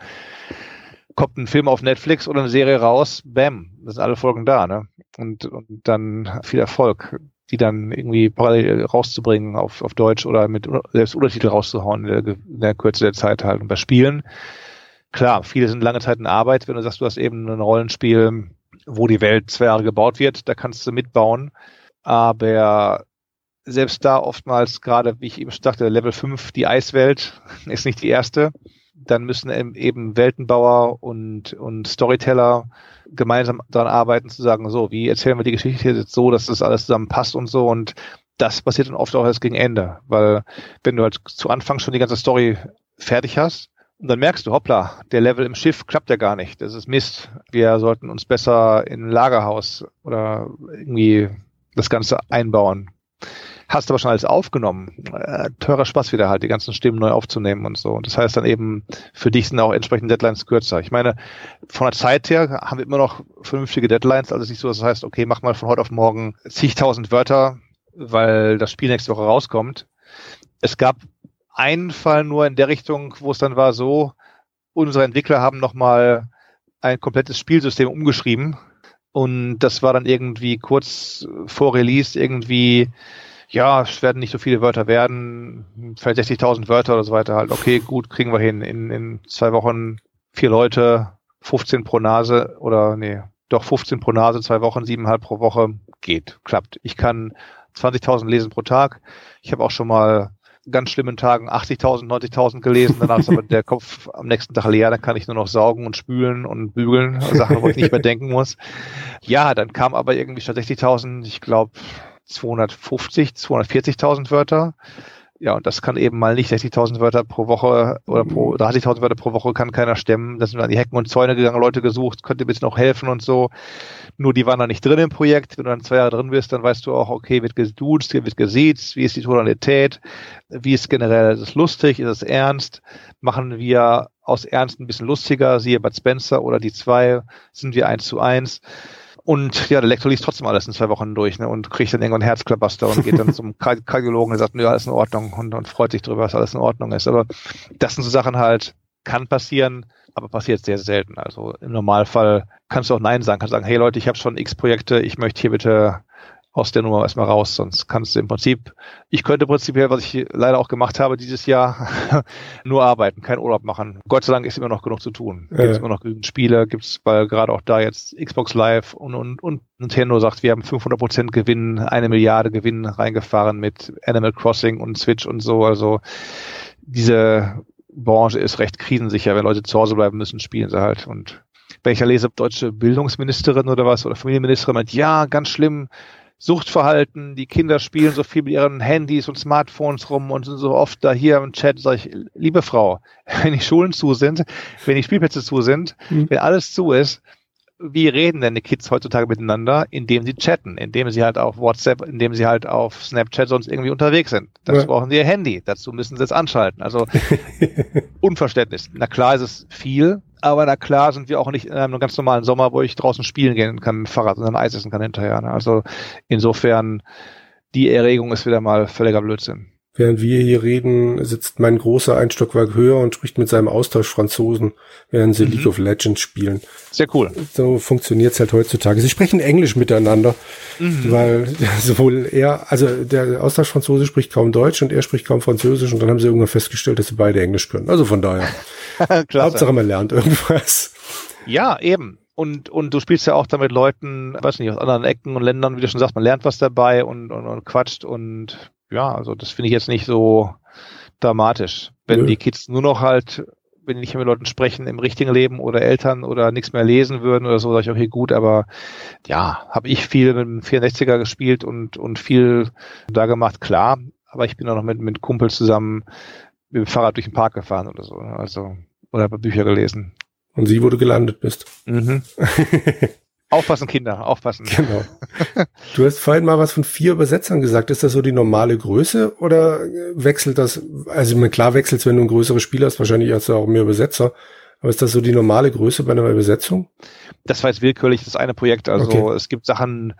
kommt ein Film auf Netflix oder eine Serie raus, bam, das sind alle Folgen da, ne? Und, und dann viel Erfolg, die dann irgendwie parallel rauszubringen auf, auf Deutsch oder mit selbst Untertitel rauszuhauen in der, in der Kürze der Zeit halt. Und bei Spielen klar, viele sind lange Zeit in Arbeit. Wenn du sagst, du hast eben ein Rollenspiel, wo die Welt zwei Jahre gebaut wird, da kannst du mitbauen. Aber selbst da oftmals, gerade wie ich eben sagte, Level 5, die Eiswelt ist nicht die erste. Dann müssen eben Weltenbauer und, und Storyteller gemeinsam daran arbeiten, zu sagen, so, wie erzählen wir die Geschichte jetzt so, dass das alles zusammen passt und so. Und das passiert dann oft auch erst gegen Ende. Weil wenn du halt zu Anfang schon die ganze Story fertig hast, Und dann merkst du, hoppla, der Level im Schiff klappt ja gar nicht. Das ist Mist. Wir sollten uns besser in ein Lagerhaus oder irgendwie das Ganze einbauen. Hast aber schon alles aufgenommen. Äh, teurer Spaß wieder halt, die ganzen Stimmen neu aufzunehmen und so. Und das heißt dann eben, für dich sind auch entsprechend Deadlines kürzer. Ich meine, von der Zeit her haben wir immer noch vernünftige Deadlines. Also es ist nicht so, dass das heißt, okay, mach mal von heute auf morgen zigtausend Wörter, weil das Spiel nächste Woche rauskommt. Es gab einen Fall nur in der Richtung, wo es dann war so, unsere Entwickler haben nochmal ein komplettes Spielsystem umgeschrieben und das war dann irgendwie kurz vor Release irgendwie, ja, es werden nicht so viele Wörter werden, vielleicht 60.000 Wörter oder so weiter halt. Okay, gut, kriegen wir hin. In, in zwei Wochen vier Leute, 15 pro Nase oder nee, doch 15 pro Nase, zwei Wochen, siebeneinhalb pro Woche, geht, klappt. Ich kann 20.000 lesen pro Tag. Ich habe auch schon mal ganz schlimmen Tagen 80.000, 90.000 gelesen, danach ist aber der Kopf am nächsten Tag leer, dann kann ich nur noch saugen und spülen und bügeln, Sachen, wo ich nicht mehr denken muss. Ja, dann kam aber irgendwie statt 60.000, ich glaube 250, 240.000 Wörter. Ja, und das kann eben mal nicht 60.000 Wörter pro Woche oder pro 30.000 Wörter pro Woche kann keiner stemmen. Da sind an die Hecken und Zäune gegangen, Leute gesucht, könnt ihr bitte noch helfen und so. Nur die waren da nicht drin im Projekt. Wenn du dann zwei Jahre drin bist, dann weißt du auch, okay, wird geduzt, wird gesiezt, wie ist die Tonalität, wie ist generell, ist es lustig, ist es ernst, machen wir aus Ernst ein bisschen lustiger, siehe Bud Spencer oder die zwei, sind wir eins zu eins. Und ja, der Lektor liest trotzdem alles in zwei Wochen durch ne, und kriegt dann irgendwann Herzklabaster und geht dann zum Kardiologen und sagt, ja, alles in Ordnung und, und freut sich darüber, dass alles in Ordnung ist. Aber das sind so Sachen halt, kann passieren, aber passiert sehr selten. Also im Normalfall kannst du auch Nein sagen, kannst sagen, hey Leute, ich habe schon x Projekte, ich möchte hier bitte aus der Nummer erstmal raus, sonst kannst du im Prinzip, ich könnte prinzipiell, was ich leider auch gemacht habe dieses Jahr, nur arbeiten, keinen Urlaub machen. Gott sei Dank ist immer noch genug zu tun. Gibt es immer noch genügend Spiele, gibt es, weil gerade auch da jetzt Xbox Live und, und, und Nintendo sagt, wir haben 500% Gewinn, eine Milliarde Gewinn reingefahren mit Animal Crossing und Switch und so, also diese Branche ist recht krisensicher, wenn Leute zu Hause bleiben müssen, spielen sie halt und wenn ich ja lese, deutsche Bildungsministerin oder was oder Familienministerin meint, ja, ganz schlimm, Suchtverhalten, die Kinder spielen so viel mit ihren Handys und Smartphones rum und sind so oft da hier im Chat, sage ich, liebe Frau, wenn die Schulen zu sind, wenn die Spielplätze zu sind, mhm. wenn alles zu ist, wie reden denn die Kids heutzutage miteinander, indem sie chatten, indem sie halt auf WhatsApp, indem sie halt auf Snapchat sonst irgendwie unterwegs sind. Dazu ja. brauchen sie ihr Handy, dazu müssen sie es anschalten. Also Unverständnis. Na klar ist es viel, aber na klar sind wir auch nicht in einem ganz normalen Sommer, wo ich draußen spielen gehen kann mit Fahrrad und dann Eis essen kann hinterher. Ne? Also insofern, die Erregung ist wieder mal völliger Blödsinn. Während wir hier reden, sitzt mein großer ein Stockwerk höher und spricht mit seinem Austauschfranzosen, während sie mhm. League of Legends spielen. Sehr cool. So funktioniert's halt heutzutage. Sie sprechen Englisch miteinander, mhm. weil sowohl er, also der Austauschfranzose spricht kaum Deutsch und er spricht kaum Französisch und dann haben sie irgendwann festgestellt, dass sie beide Englisch können. Also von daher. Hauptsache man lernt irgendwas. Ja, eben. Und, und du spielst ja auch damit Leuten, weiß nicht, aus anderen Ecken und Ländern, wie du schon sagst, man lernt was dabei und, und, und quatscht und ja, also das finde ich jetzt nicht so dramatisch. Wenn Nö. die Kids nur noch halt, wenn die nicht mehr mit Leuten sprechen im richtigen Leben oder Eltern oder nichts mehr lesen würden oder so, sage ich, okay, gut, aber ja, habe ich viel mit dem 64er gespielt und, und viel da gemacht, klar, aber ich bin auch noch mit, mit Kumpels zusammen mit dem Fahrrad durch den Park gefahren oder so, also, oder habe Bücher gelesen. Und sie, wo du gelandet bist. Mhm. Aufpassen, Kinder, aufpassen. Genau. Du hast vorhin mal was von vier Übersetzern gesagt. Ist das so die normale Größe oder wechselt das? Also klar wechselt es, wenn du ein größeres Spiel hast, wahrscheinlich hast du auch mehr Übersetzer. Aber ist das so die normale Größe bei einer Übersetzung? Das war jetzt willkürlich das eine Projekt. Also okay. es gibt Sachen,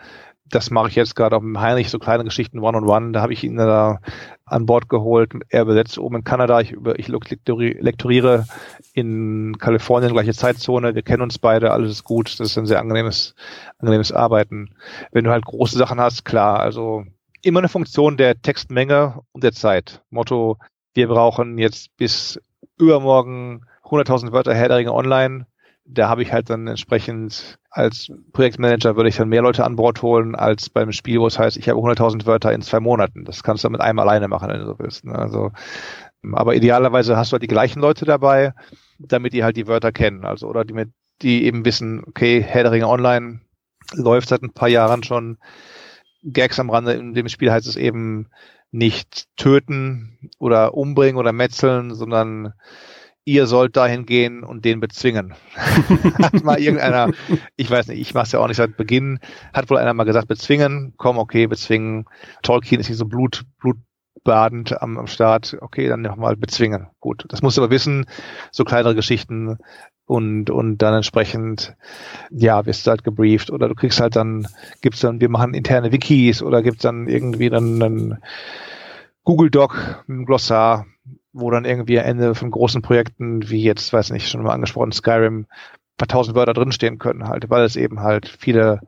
das mache ich jetzt gerade auch mit Heinrich, so kleine Geschichten One-on-One. -on -one. Da habe ich ihn da an Bord geholt. Er übersetzt oben in Kanada. Ich, über, ich lektoriere in Kalifornien, gleiche Zeitzone. Wir kennen uns beide, alles ist gut. Das ist ein sehr angenehmes, angenehmes Arbeiten. Wenn du halt große Sachen hast, klar, also immer eine Funktion der Textmenge und der Zeit. Motto, wir brauchen jetzt bis übermorgen 100.000 Wörter Herr der Ringe online da habe ich halt dann entsprechend als Projektmanager würde ich dann mehr Leute an Bord holen als beim Spiel, wo es heißt, ich habe 100.000 Wörter in zwei Monaten. Das kannst du mit einem alleine machen, wenn du so willst. Ne? Also, aber idealerweise hast du halt die gleichen Leute dabei, damit die halt die Wörter kennen. Also, oder die mit, die eben wissen, okay, Herr Online läuft seit ein paar Jahren schon. Gags am Rande in dem Spiel heißt es eben nicht töten oder umbringen oder metzeln, sondern ihr sollt dahin gehen und den bezwingen. hat mal irgendeiner, ich weiß nicht, ich mache es ja auch nicht seit Beginn, hat wohl einer mal gesagt, bezwingen, komm, okay, bezwingen. Tolkien ist nicht so blut, blutbadend am, am Start, okay, dann nochmal bezwingen. Gut, das musst du aber wissen, so kleinere Geschichten und, und dann entsprechend, ja, wirst du halt gebrieft oder du kriegst halt dann, gibt's dann, wir machen interne Wikis oder gibt's dann irgendwie dann einen Google Doc mit einem Glossar, wo dann irgendwie am Ende von großen Projekten, wie jetzt, weiß nicht, schon mal angesprochen, Skyrim, ein paar tausend Wörter drinstehen können halt, weil es eben halt viele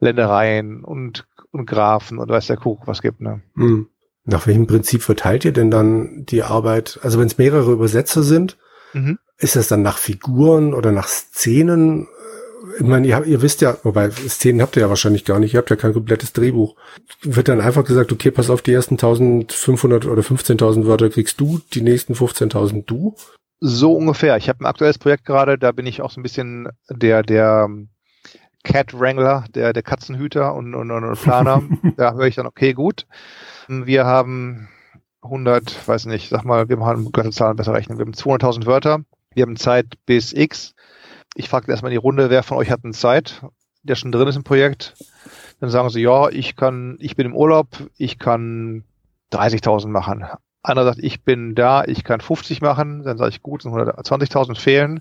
Ländereien und, und Graphen und weiß der Kuch was gibt, ne? Hm. Nach welchem Prinzip verteilt ihr denn dann die Arbeit? Also wenn es mehrere Übersetzer sind, mhm. ist das dann nach Figuren oder nach Szenen? Ich meine, ihr, ihr wisst ja, wobei Szenen habt ihr ja wahrscheinlich gar nicht, ihr habt ja kein komplettes Drehbuch. Wird dann einfach gesagt, okay, pass auf, die ersten 1500 oder 15.000 Wörter kriegst du, die nächsten 15.000 du? So ungefähr. Ich habe ein aktuelles Projekt gerade, da bin ich auch so ein bisschen der, der Cat Wrangler, der, der Katzenhüter und, und, und Planer. da höre ich dann, okay, gut. Wir haben 100, weiß nicht, sag mal, wir machen ganze Zahlen besser rechnen. Wir haben 200.000 Wörter. Wir haben Zeit bis X ich frage erstmal in die Runde, wer von euch hat eine Zeit, der schon drin ist im Projekt. Dann sagen sie, ja, ich kann, ich bin im Urlaub, ich kann 30.000 machen. Einer sagt, ich bin da, ich kann 50 machen. Dann sage ich, gut, sind 120.000 fehlen.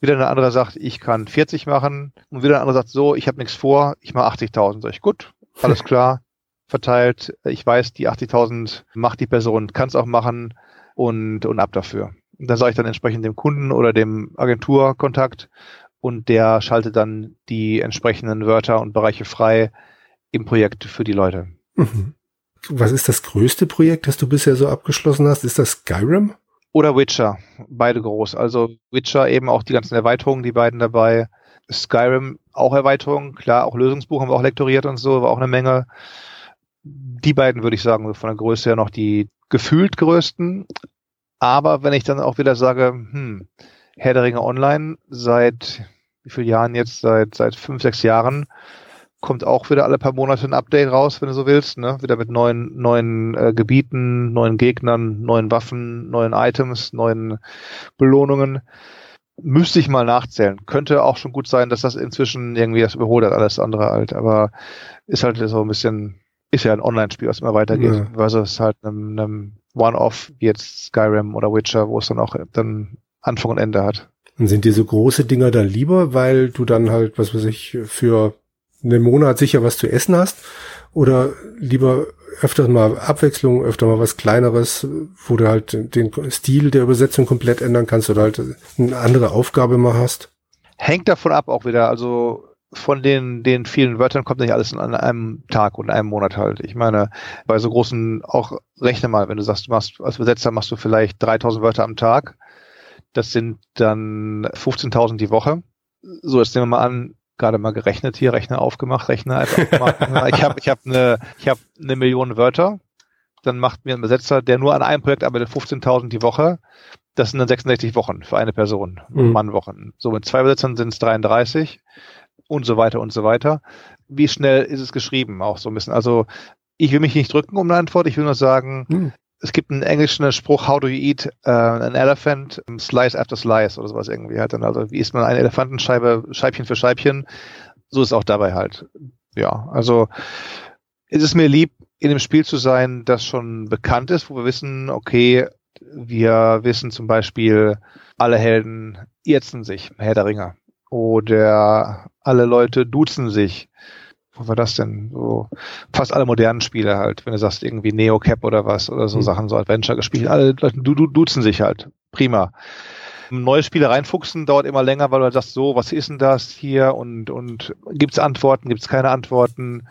Wieder eine andere sagt, ich kann 40 machen. Und wieder eine andere sagt, so, ich habe nichts vor, ich mache 80.000. Sag ich, gut, alles klar, verteilt. Ich weiß, die 80.000 macht die Person, kann es auch machen und, und ab dafür. Da sage ich dann entsprechend dem Kunden oder dem Agenturkontakt und der schaltet dann die entsprechenden Wörter und Bereiche frei im Projekt für die Leute. Mhm. Was ist das größte Projekt, das du bisher so abgeschlossen hast? Ist das Skyrim? Oder Witcher, beide groß. Also Witcher eben auch die ganzen Erweiterungen, die beiden dabei. Skyrim auch Erweiterungen, klar, auch Lösungsbuch haben wir auch lektoriert und so, war auch eine Menge. Die beiden würde ich sagen, von der Größe her noch die gefühlt größten. Aber wenn ich dann auch wieder sage, hm, Herr der Ringe Online seit wie vielen Jahren jetzt? Seit, seit fünf, sechs Jahren kommt auch wieder alle paar Monate ein Update raus, wenn du so willst, ne? Wieder mit neuen, neuen äh, Gebieten, neuen Gegnern, neuen Waffen, neuen Items, neuen Belohnungen. Müsste ich mal nachzählen. Könnte auch schon gut sein, dass das inzwischen irgendwie das überholt hat, alles andere halt. Aber ist halt so ein bisschen, ist ja ein Online-Spiel, was immer weitergeht, ja. versus halt einem, einem One-Off, wie jetzt Skyrim oder Witcher, wo es dann auch dann Anfang und Ende hat. Und sind diese große Dinger dann lieber, weil du dann halt, was weiß ich, für einen Monat sicher was zu essen hast? Oder lieber öfter mal Abwechslung, öfter mal was Kleineres, wo du halt den Stil der Übersetzung komplett ändern kannst oder halt eine andere Aufgabe mal hast? Hängt davon ab auch wieder. Also von den, den vielen Wörtern kommt nicht alles an einem Tag und einem Monat halt. Ich meine, bei so großen, auch rechne mal, wenn du sagst, du machst, als Übersetzer machst du vielleicht 3000 Wörter am Tag. Das sind dann 15.000 die Woche. So, jetzt nehmen wir mal an, gerade mal gerechnet hier, Rechner aufgemacht, Rechner einfach aufgemacht. ich habe ich hab eine, ich hab eine Million Wörter. Dann macht mir ein Übersetzer, der nur an einem Projekt arbeitet, 15.000 die Woche. Das sind dann 66 Wochen für eine Person, mhm. Mannwochen. So, mit zwei Übersetzern sind es 33 und so weiter und so weiter. Wie schnell ist es geschrieben? Auch so ein bisschen. Also ich will mich nicht drücken um eine Antwort. Ich will nur sagen, hm. es gibt einen englischen Spruch, how do you eat uh, an elephant? Slice after slice oder sowas irgendwie halt dann. Also wie isst man eine Elefantenscheibe Scheibchen für Scheibchen? So ist auch dabei halt. Ja, also ist es mir lieb, in dem Spiel zu sein, das schon bekannt ist, wo wir wissen, okay, wir wissen zum Beispiel, alle Helden irzen sich, Herr der Ringer. Oder alle Leute duzen sich. Wo war das denn? So fast alle modernen Spiele halt, wenn du sagst irgendwie Neocap oder was oder so mhm. Sachen, so Adventure gespielt. Alle Leute du, du, duzen sich halt. Prima. Neue Spiele reinfuchsen dauert immer länger, weil du halt sagst, so, was ist denn das hier und, und gibt's Antworten, gibt's keine Antworten?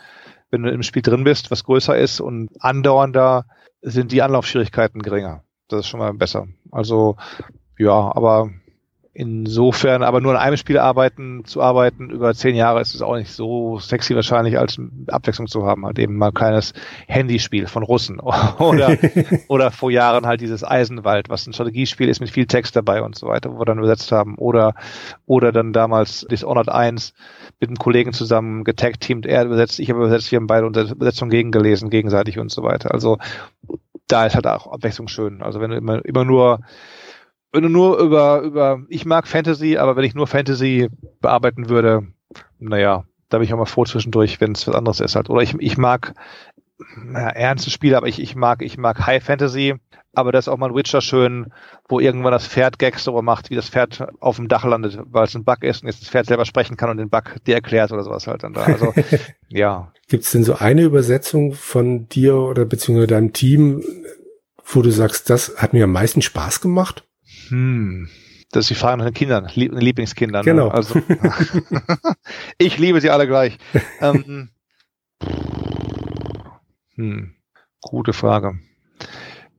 Wenn du im Spiel drin bist, was größer ist und andauernder, sind die Anlaufschwierigkeiten geringer. Das ist schon mal besser. Also, ja, aber Insofern aber nur an einem Spiel arbeiten, zu arbeiten über zehn Jahre ist es auch nicht so sexy wahrscheinlich, als Abwechslung zu haben. Halt eben mal ein kleines Handyspiel von Russen oder, oder vor Jahren halt dieses Eisenwald, was ein Strategiespiel ist mit viel Text dabei und so weiter, wo wir dann übersetzt haben. Oder, oder dann damals Dishonored 1 mit einem Kollegen zusammen getagteamt, er übersetzt, ich habe übersetzt, wir haben beide unsere Übersetzung gegengelesen, gegenseitig und so weiter. Also da ist halt auch Abwechslung schön. Also wenn du immer, immer nur wenn du nur über, über, ich mag Fantasy, aber wenn ich nur Fantasy bearbeiten würde, naja, da bin ich auch mal froh zwischendurch, wenn es was anderes ist halt. Oder ich, ich mag naja, ernste Spiele, aber ich, ich mag, ich mag High Fantasy, aber das ist auch mal ein Witcher schön, wo irgendwann das Pferd Gags darüber macht, wie das Pferd auf dem Dach landet, weil es ein Bug ist und jetzt das Pferd selber sprechen kann und den Bug dir erklärt oder sowas halt dann da. Also, ja. Gibt es denn so eine Übersetzung von dir oder beziehungsweise deinem Team, wo du sagst, das hat mir am meisten Spaß gemacht? Hm. Das ist die Frage nach den Kindern, Lieb Lieblingskindern. Ne? Genau. Ne? Also, ich liebe sie alle gleich. ähm, hm, gute Frage.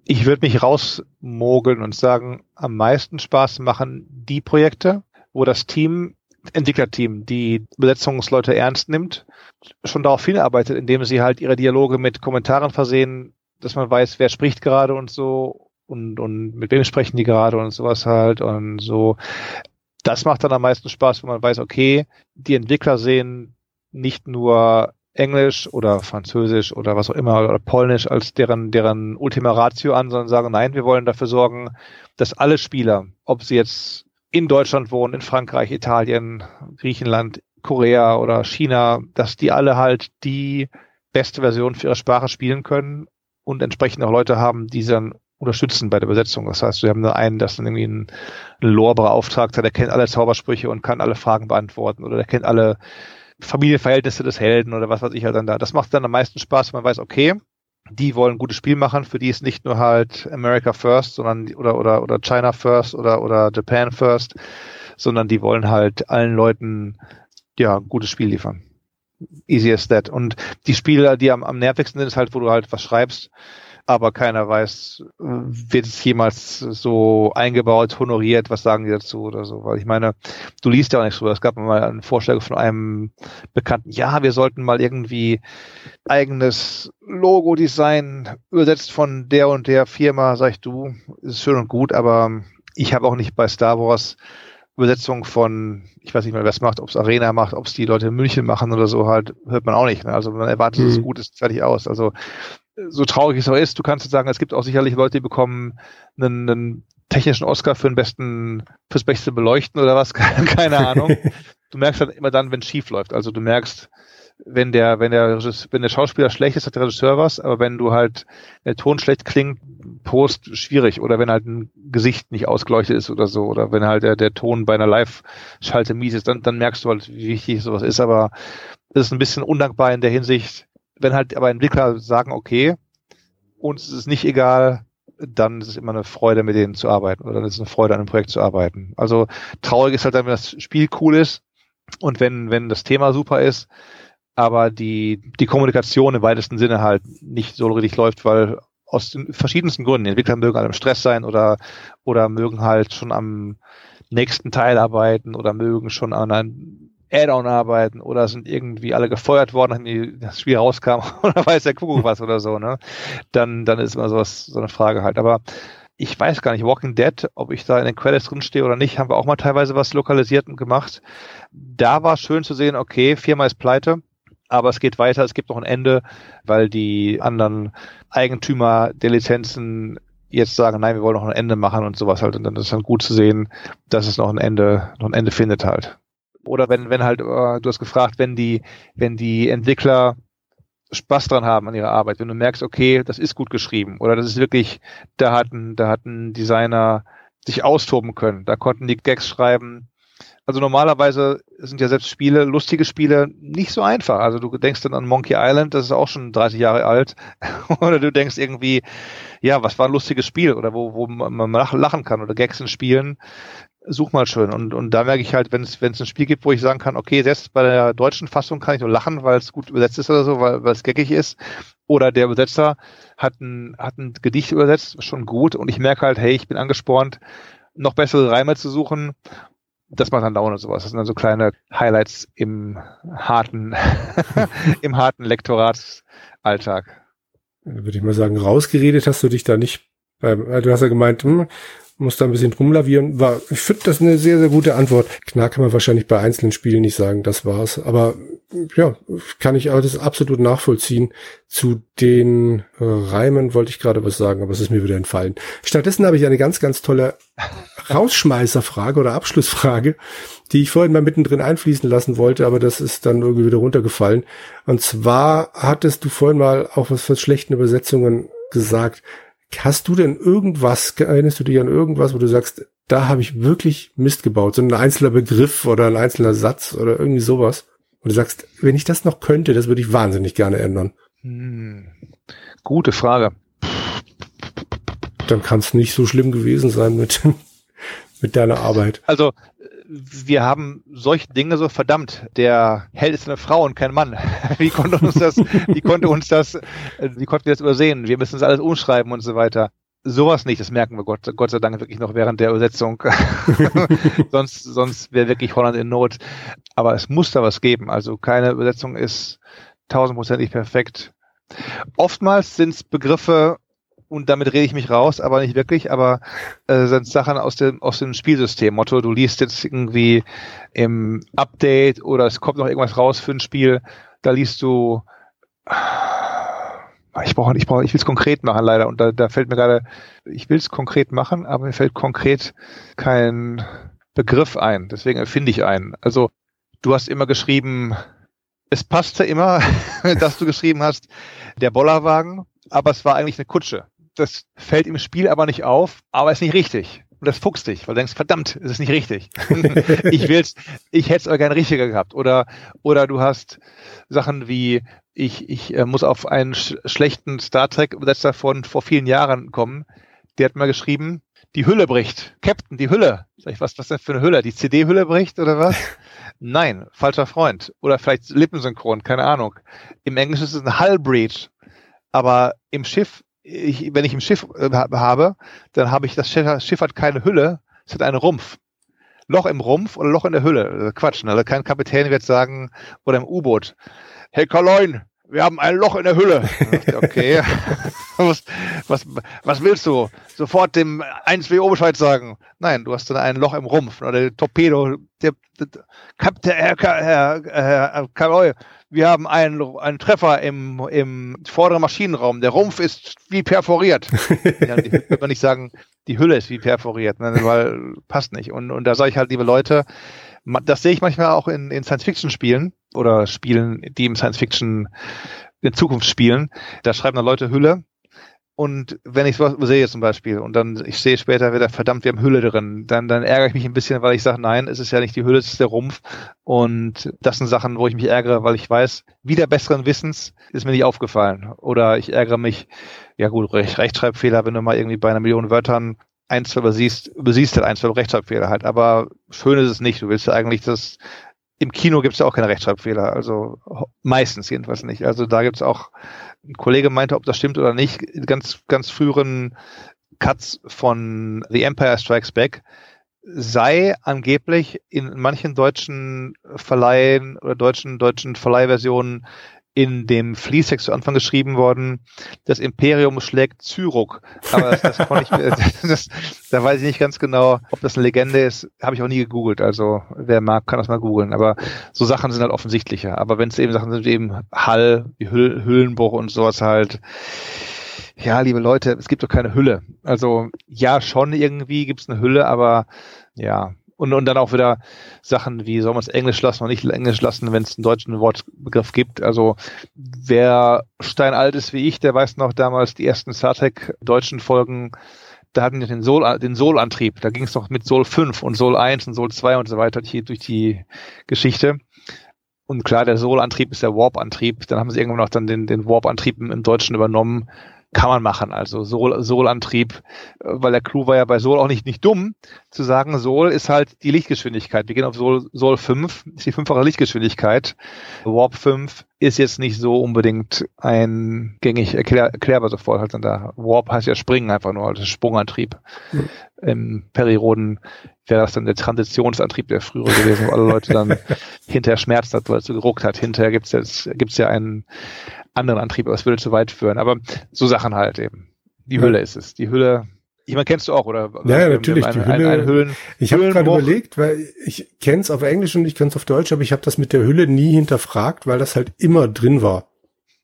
Ich würde mich rausmogeln und sagen, am meisten Spaß machen die Projekte, wo das Team, Entwicklerteam, die Besetzungsleute ernst nimmt, schon darauf hinarbeitet, indem sie halt ihre Dialoge mit Kommentaren versehen, dass man weiß, wer spricht gerade und so und, und mit wem sprechen die gerade und sowas halt und so. Das macht dann am meisten Spaß, wenn man weiß, okay, die Entwickler sehen nicht nur Englisch oder Französisch oder was auch immer oder Polnisch als deren, deren Ultima Ratio an, sondern sagen, nein, wir wollen dafür sorgen, dass alle Spieler, ob sie jetzt in Deutschland wohnen, in Frankreich, Italien, Griechenland, Korea oder China, dass die alle halt die beste Version für ihre Sprache spielen können und entsprechend auch Leute haben, die dann unterstützen bei der Übersetzung. Das heißt, wir haben da einen, das dann irgendwie ein, ein Lore-Beauftragter, der kennt alle Zaubersprüche und kann alle Fragen beantworten oder der kennt alle Familienverhältnisse des Helden oder was weiß ich halt dann da. Das macht dann am meisten Spaß, wenn man weiß, okay, die wollen ein gutes Spiel machen, für die ist nicht nur halt America First, sondern oder oder oder China First oder oder Japan First, sondern die wollen halt allen Leuten ja ein gutes Spiel liefern. Easy as that. Und die Spiele, die am, am nervigsten sind, ist halt, wo du halt was schreibst aber keiner weiß, wird es jemals so eingebaut, honoriert, was sagen die dazu oder so. Weil ich meine, du liest ja auch nichts drüber. Es gab mal einen Vorschlag von einem Bekannten, ja, wir sollten mal irgendwie eigenes Logo-Design übersetzt von der und der Firma, sag ich du, ist schön und gut, aber ich habe auch nicht bei Star Wars Übersetzung von, ich weiß nicht mehr, wer es macht, ob es Arena macht, ob es die Leute in München machen oder so, halt, hört man auch nicht. Ne? Also man erwartet, mhm. dass es gut ist, fertig aus. Also so traurig es auch ist, du kannst sagen, es gibt auch sicherlich Leute, die bekommen einen, einen technischen Oscar für den besten, fürs beste Beleuchten oder was, keine Ahnung. du merkst halt immer dann, wenn es schief läuft. Also du merkst, wenn der, wenn der, wenn der Schauspieler schlecht ist, hat der Regisseur was, aber wenn du halt, der Ton schlecht klingt, Post schwierig oder wenn halt ein Gesicht nicht ausgeleuchtet ist oder so oder wenn halt der, der Ton bei einer Live-Schalte mies ist, dann, dann merkst du halt, wie wichtig sowas ist, aber es ist ein bisschen undankbar in der Hinsicht, wenn halt aber Entwickler sagen, okay, uns ist es nicht egal, dann ist es immer eine Freude, mit denen zu arbeiten oder dann ist es eine Freude, an einem Projekt zu arbeiten. Also traurig ist halt dann, wenn das Spiel cool ist und wenn, wenn das Thema super ist, aber die, die Kommunikation im weitesten Sinne halt nicht so richtig läuft, weil aus den verschiedensten Gründen. Die Entwickler mögen halt im Stress sein oder, oder mögen halt schon am nächsten Teil arbeiten oder mögen schon an einem Add-on arbeiten oder sind irgendwie alle gefeuert worden, wenn das Spiel rauskam oder weiß der Kuckuck was oder so, ne? Dann, dann ist immer sowas, so eine Frage halt. Aber ich weiß gar nicht, Walking Dead, ob ich da in den Credits drinstehe oder nicht, haben wir auch mal teilweise was lokalisiert und gemacht. Da war schön zu sehen, okay, Firma ist pleite, aber es geht weiter, es gibt noch ein Ende, weil die anderen Eigentümer der Lizenzen jetzt sagen, nein, wir wollen noch ein Ende machen und sowas halt. Und dann ist dann gut zu sehen, dass es noch ein Ende, noch ein Ende findet halt oder wenn, wenn halt, äh, du hast gefragt, wenn die, wenn die Entwickler Spaß dran haben an ihrer Arbeit, wenn du merkst, okay, das ist gut geschrieben oder das ist wirklich, da hatten, da hatten Designer sich austoben können, da konnten die Gags schreiben. Also normalerweise sind ja selbst Spiele, lustige Spiele, nicht so einfach. Also du denkst dann an Monkey Island, das ist auch schon 30 Jahre alt. oder du denkst irgendwie, ja, was war ein lustiges Spiel oder wo, wo man lachen kann oder Gags in Spielen such mal schön. Und, und da merke ich halt, wenn es wenn es ein Spiel gibt, wo ich sagen kann, okay, selbst bei der deutschen Fassung kann ich nur lachen, weil es gut übersetzt ist oder so, weil, weil es geckig ist. Oder der Übersetzer hat ein, hat ein Gedicht übersetzt, schon gut. Und ich merke halt, hey, ich bin angespornt, noch bessere Reime zu suchen. Das macht dann Laune und sowas. Das sind dann so kleine Highlights im harten, im harten Lektoratsalltag. Würde ich mal sagen, rausgeredet hast du dich da nicht. Du hast ja gemeint, hm, muss da ein bisschen rumlavieren. War, ich finde das eine sehr, sehr gute Antwort. Klar kann man wahrscheinlich bei einzelnen Spielen nicht sagen, das war's. Aber ja, kann ich alles absolut nachvollziehen. Zu den äh, Reimen wollte ich gerade was sagen, aber es ist mir wieder entfallen. Stattdessen habe ich eine ganz, ganz tolle Rausschmeißerfrage oder Abschlussfrage, die ich vorhin mal mittendrin einfließen lassen wollte, aber das ist dann irgendwie wieder runtergefallen. Und zwar hattest du vorhin mal auch was von schlechten Übersetzungen gesagt. Hast du denn irgendwas, erinnerst du dich an irgendwas, wo du sagst, da habe ich wirklich Mist gebaut, so ein einzelner Begriff oder ein einzelner Satz oder irgendwie sowas? Und du sagst, wenn ich das noch könnte, das würde ich wahnsinnig gerne ändern. Hm. Gute Frage. Dann kann es nicht so schlimm gewesen sein mit, mit deiner Arbeit. Also wir haben solche Dinge so verdammt. Der Held ist eine Frau und kein Mann. Wie konnte uns das, wie konnte uns das, wie konnten wir das übersehen? Wir müssen das alles umschreiben und so weiter. Sowas nicht, das merken wir Gott, Gott sei Dank wirklich noch während der Übersetzung. sonst sonst wäre wirklich Holland in Not. Aber es muss da was geben. Also keine Übersetzung ist tausendprozentig perfekt. Oftmals sind es Begriffe, und damit rede ich mich raus, aber nicht wirklich, aber äh, sind Sachen aus dem, aus dem Spielsystem. Motto, du liest jetzt irgendwie im Update oder es kommt noch irgendwas raus für ein Spiel, da liest du ich brauche, ich brauche, ich will es konkret machen leider und da, da fällt mir gerade, ich will es konkret machen, aber mir fällt konkret kein Begriff ein. Deswegen erfinde ich einen. Also du hast immer geschrieben, es passte immer, dass du geschrieben hast, der Bollerwagen, aber es war eigentlich eine Kutsche das fällt im Spiel aber nicht auf, aber ist nicht richtig. Und das fuchst dich, weil du denkst, verdammt, es ist nicht richtig. ich will's, ich hätte es aber gerne richtiger gehabt. Oder, oder du hast Sachen wie, ich, ich äh, muss auf einen sch schlechten Star Trek-Übersetzer von vor vielen Jahren kommen. Der hat mal geschrieben, die Hülle bricht. Captain, die Hülle. Sag ich, was, was denn für eine Hülle? Die CD-Hülle bricht oder was? Nein, falscher Freund. Oder vielleicht Lippensynchron, keine Ahnung. Im Englischen ist es ein Hull Breach. Aber im Schiff ich, wenn ich im Schiff äh, habe, dann habe ich das Schiff, Schiff hat keine Hülle, es hat einen Rumpf. Loch im Rumpf oder Loch in der Hülle. Quatsch, ne? Also kein Kapitän wird sagen, oder im U-Boot, Herr Kaloin, wir haben ein Loch in der Hülle. Okay. was, was, was willst du? Sofort dem 1WO Bescheid sagen. Nein, du hast dann ein Loch im Rumpf. Oder der Torpedo, der, der, der Herr, Herr, Herr, Herr wir haben einen, einen Treffer im, im vorderen Maschinenraum. Der Rumpf ist wie perforiert. ja, die würde man nicht sagen, die Hülle ist wie perforiert, ne, weil passt nicht. Und, und da sage ich halt, liebe Leute, das sehe ich manchmal auch in, in Science-Fiction-Spielen oder Spielen, die im Science-Fiction in Zukunft spielen. Da schreiben dann Leute Hülle und wenn ich sowas sehe zum Beispiel und dann ich sehe später wieder, verdammt, wir haben Hülle drin, dann, dann ärgere ich mich ein bisschen, weil ich sage, nein, es ist ja nicht die Hülle, es ist der Rumpf. Und das sind Sachen, wo ich mich ärgere, weil ich weiß, wieder besseren Wissens ist mir nicht aufgefallen. Oder ich ärgere mich, ja gut, Rech Rechtschreibfehler, wenn du mal irgendwie bei einer Million Wörtern ein, zwei übersiehst, übersiehst halt ein, zwei Rechtschreibfehler halt. Aber schön ist es nicht. Du willst ja eigentlich das im Kino gibt es ja auch keine Rechtschreibfehler, also meistens jedenfalls nicht. Also da gibt es auch ein Kollege meinte, ob das stimmt oder nicht, ganz, ganz früheren Cuts von The Empire Strikes Back sei angeblich in manchen deutschen Verleihen oder deutschen, deutschen Verleihversionen in dem Fließtext zu Anfang geschrieben worden, das Imperium schlägt Zyruk. Aber das, das konnte ich, das, da weiß ich nicht ganz genau, ob das eine Legende ist. Habe ich auch nie gegoogelt. Also wer mag, kann das mal googeln. Aber so Sachen sind halt offensichtlicher. Aber wenn es eben Sachen sind wie eben Hall, wie Hüll, Hüllenbruch und sowas halt, ja, liebe Leute, es gibt doch keine Hülle. Also ja, schon irgendwie gibt es eine Hülle, aber ja, und, und dann auch wieder Sachen wie, soll man es Englisch lassen oder nicht Englisch lassen, wenn es einen deutschen Wortbegriff gibt. Also wer steinalt ist wie ich, der weiß noch damals die ersten Star Trek deutschen Folgen, da hatten wir den Sol, den Sol-Antrieb. Da ging es noch mit Sol 5 und Sol 1 und Sol 2 und so weiter hier durch die Geschichte. Und klar, der Sol-Antrieb ist der Warp-Antrieb. Dann haben sie irgendwann noch dann den, den Warp-Antrieb im Deutschen übernommen kann man machen. Also Sol, Sol-Antrieb, äh, weil der Clou war ja bei Sol auch nicht, nicht dumm, zu sagen, Sol ist halt die Lichtgeschwindigkeit. Wir gehen auf Sol, Sol 5, ist die fünffache Lichtgeschwindigkeit. Warp 5 ist jetzt nicht so unbedingt ein gängig erklär, erklärbar sofort halt dann da. Warp heißt ja springen einfach nur, also Sprungantrieb. Mhm. Im Periroden wäre das dann der Transitionsantrieb der frühere gewesen, wo alle Leute dann hinterher schmerzt hat, weil es so geruckt hat. Hinterher gibt's jetzt, gibt's ja einen, anderen Antrieb, aber es würde zu weit führen. Aber so Sachen halt eben. Die ja. Hülle ist es. Die Hülle, ich meine, kennst du auch, oder? Ja, ja natürlich. Eine, die Hülle, eine, eine Hüllen, ich habe gerade überlegt, weil ich kenn's auf Englisch und ich kenn's auf Deutsch, aber ich habe das mit der Hülle nie hinterfragt, weil das halt immer drin war.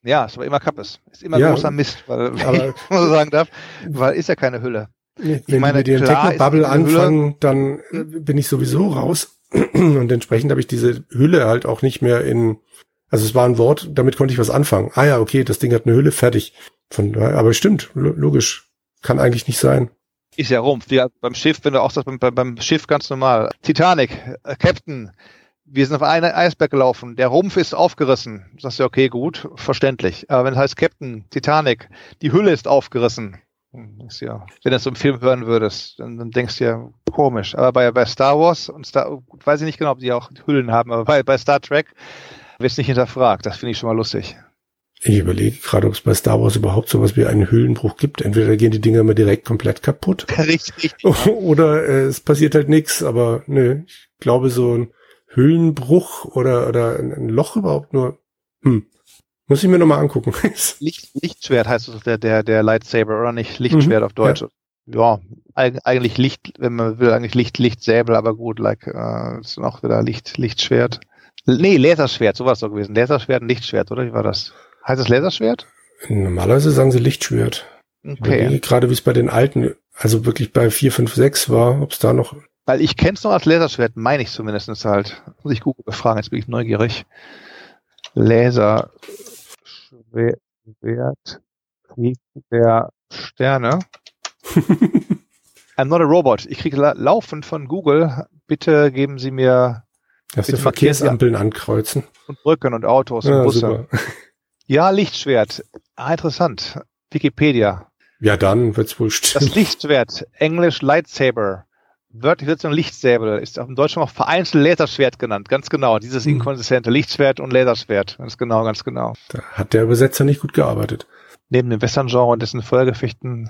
Ja, es war immer Kappes. Ist immer ja, großer Mist, weil, aber, ich mal so sagen darf, weil ist ja keine Hülle. Wenn ich meine, die den Techno-Bubble anfangen, dann äh, bin ich sowieso raus. Und entsprechend habe ich diese Hülle halt auch nicht mehr in, also es war ein Wort, damit konnte ich was anfangen. Ah ja, okay, das Ding hat eine Hülle, fertig. Von aber stimmt, logisch. Kann eigentlich nicht sein. Ist ja Rumpf. Ja, beim Schiff, wenn du auch sagst, beim, beim Schiff ganz normal. Titanic, äh, Captain, wir sind auf einen Eisberg gelaufen, der Rumpf ist aufgerissen. Du sagst ja, okay, gut, verständlich. Aber wenn es heißt Captain, Titanic, die Hülle ist aufgerissen, ist ja, wenn du das im Film hören würdest, dann, dann denkst du ja komisch. Aber bei, bei Star Wars und Star, weiß ich nicht genau, ob die auch Hüllen haben, aber bei, bei Star Trek wird es nicht hinterfragt. Das finde ich schon mal lustig. Ich überlege gerade, ob es bei Star Wars überhaupt sowas wie einen Hüllenbruch gibt. Entweder gehen die Dinger immer direkt komplett kaputt. Richtig. Oder äh, es passiert halt nichts, aber nö, ich glaube so ein Hüllenbruch oder, oder ein Loch überhaupt nur. Hm. Muss ich mir nochmal angucken. Licht, Lichtschwert heißt es der, der, der Lightsaber, oder nicht? Lichtschwert mhm, auf Deutsch. Ja. ja, eigentlich Licht, wenn man will, eigentlich Licht, Lichtsäbel, aber gut, like, äh, ist noch wieder Licht, Lichtschwert. Nee, Laserschwert, sowas so gewesen. Laserschwert Lichtschwert, oder? Wie war das? Heißt es Laserschwert? Normalerweise sagen sie Lichtschwert. Okay. Gerade wie es bei den alten, also wirklich bei 4, 5, 6 war, ob es da noch weil ich kenne es noch als Laserschwert, meine ich zumindest halt. Muss ich Google befragen, jetzt bin ich neugierig. Laserschwert, Krieg der Sterne. I'm not a robot. Ich kriege la laufend von Google, bitte geben Sie mir Dass die Verkehrsampeln ankreuzen. Und Brücken und Autos ja, und Busse. Super. Ja, Lichtschwert. Ah, interessant. Wikipedia. Ja, dann wird's wohl stimmen. Das Lichtschwert, Englisch Lightsaber wörtlich wird so ein Lichtsäbel, ist auf dem Deutschen auch vereinzelt Laserschwert genannt, ganz genau. Dieses hm. inkonsistente Lichtschwert und Laserschwert, ganz genau, ganz genau. Da hat der Übersetzer nicht gut gearbeitet. Neben dem Western-Genre und dessen Feuergefechten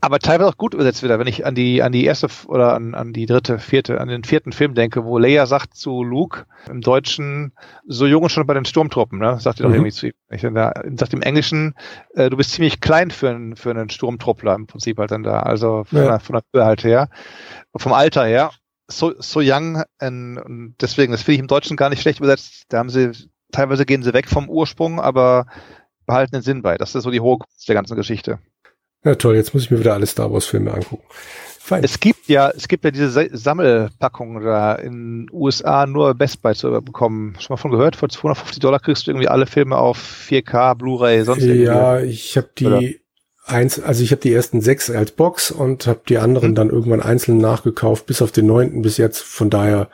aber teilweise auch gut übersetzt wieder, wenn ich an die, an die erste oder an, an die dritte, vierte, an den vierten Film denke, wo Leia sagt zu Luke im Deutschen, so jung schon bei den Sturmtruppen, ne? Sagt ihr doch mhm. irgendwie zu ihm. Ich, da, sagt im Englischen, äh, du bist ziemlich klein für einen, für einen Sturmtruppler im Prinzip halt dann da. Also von, ja. der, von der Höhe halt her. Vom Alter her. So, so young, und deswegen, das finde ich im Deutschen gar nicht schlecht übersetzt. Da haben sie, teilweise gehen sie weg vom Ursprung, aber behalten den Sinn bei. Das ist so die hohe Kunst der ganzen Geschichte. Ja, toll, jetzt muss ich mir wieder alle Star Wars Filme angucken. Fein. Es gibt ja, es gibt ja diese Sammelpackungen da in USA nur Best Buy zu bekommen. Schon mal von gehört? Für 250 Dollar kriegst du irgendwie alle Filme auf 4K, Blu-ray, sonst irgendwie. Ja, ich habe die Oder? eins, also ich habe die ersten sechs als Box und habe die anderen hm. dann irgendwann einzeln nachgekauft, bis auf den neunten bis jetzt. Von daher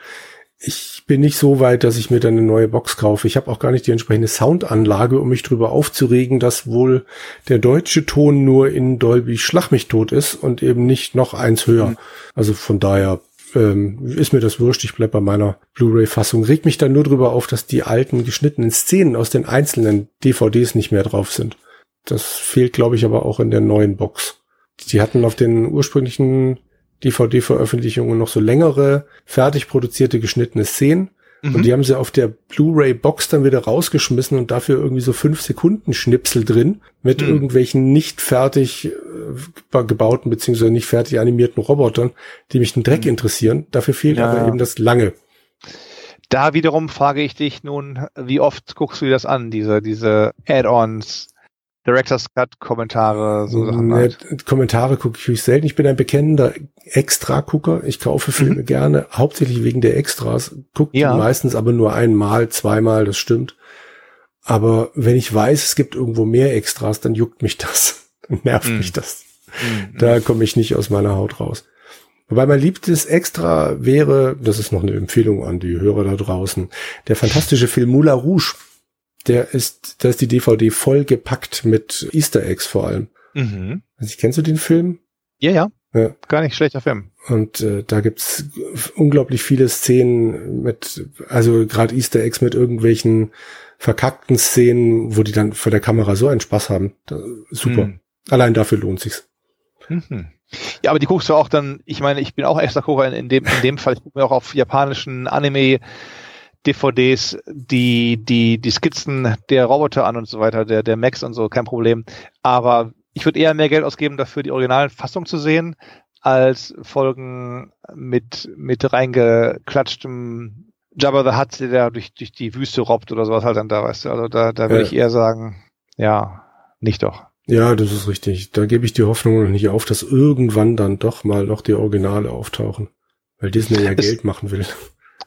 ich bin nicht so weit, dass ich mir dann eine neue Box kaufe. Ich habe auch gar nicht die entsprechende Soundanlage, um mich drüber aufzuregen, dass wohl der deutsche Ton nur in Dolby Schlag mich tot ist und eben nicht noch eins höher. Mhm. Also von daher ähm, ist mir das wurscht. Ich bleib bei meiner Blu-ray-Fassung. Regt mich dann nur drüber auf, dass die alten geschnittenen Szenen aus den einzelnen DVDs nicht mehr drauf sind. Das fehlt, glaube ich, aber auch in der neuen Box. Die hatten auf den ursprünglichen DVD-Veröffentlichungen noch so längere, fertig produzierte, geschnittene Szenen. Mhm. Und die haben sie auf der Blu-ray-Box dann wieder rausgeschmissen und dafür irgendwie so fünf Sekunden Schnipsel drin mit mhm. irgendwelchen nicht fertig äh, gebauten beziehungsweise nicht fertig animierten Robotern, die mich den Dreck mhm. interessieren. Dafür fehlt ja. aber eben das lange. Da wiederum frage ich dich nun, wie oft guckst du dir das an, diese, diese Add-ons, Director's Cut Kommentare, so Sachen. Nee, halt. Kommentare gucke ich höchst selten. Ich bin ein bekennender Extra-Gucker. Ich kaufe Filme mhm. gerne, hauptsächlich wegen der Extras. Gucke ja. meistens aber nur einmal, zweimal, das stimmt. Aber wenn ich weiß, es gibt irgendwo mehr Extras, dann juckt mich das. Dann nervt mhm. mich das. Mhm. Da komme ich nicht aus meiner Haut raus. Wobei mein liebstes Extra wäre, das ist noch eine Empfehlung an die Hörer da draußen, der fantastische Film Moulin Rouge der ist, da ist die DVD voll gepackt mit Easter Eggs vor allem. Mhm. Also, kennst du den Film? Ja, ja. Ja. Gar nicht schlechter Film. Und äh, da gibt's unglaublich viele Szenen mit, also gerade Easter Eggs mit irgendwelchen verkackten Szenen, wo die dann vor der Kamera so einen Spaß haben. Da, super. Mhm. Allein dafür lohnt sich's. Mhm. Ja, aber die guckst du auch dann, ich meine, ich bin auch extra Gucker in, in dem, in dem Fall, ich gucke mir auch auf japanischen Anime DVDs, die, die, die Skizzen der Roboter an und so weiter, der, der Max und so, kein Problem. Aber ich würde eher mehr Geld ausgeben, dafür die originalen Fassung zu sehen, als Folgen mit, mit reingeklatschtem Jabba the Hutt, der durch, durch die Wüste robbt oder sowas halt dann da, weißt du. Also da, da würde ja. ich eher sagen, ja, nicht doch. Ja, das ist richtig. Da gebe ich die Hoffnung noch nicht auf, dass irgendwann dann doch mal noch die Originale auftauchen. Weil Disney ja es, Geld machen will.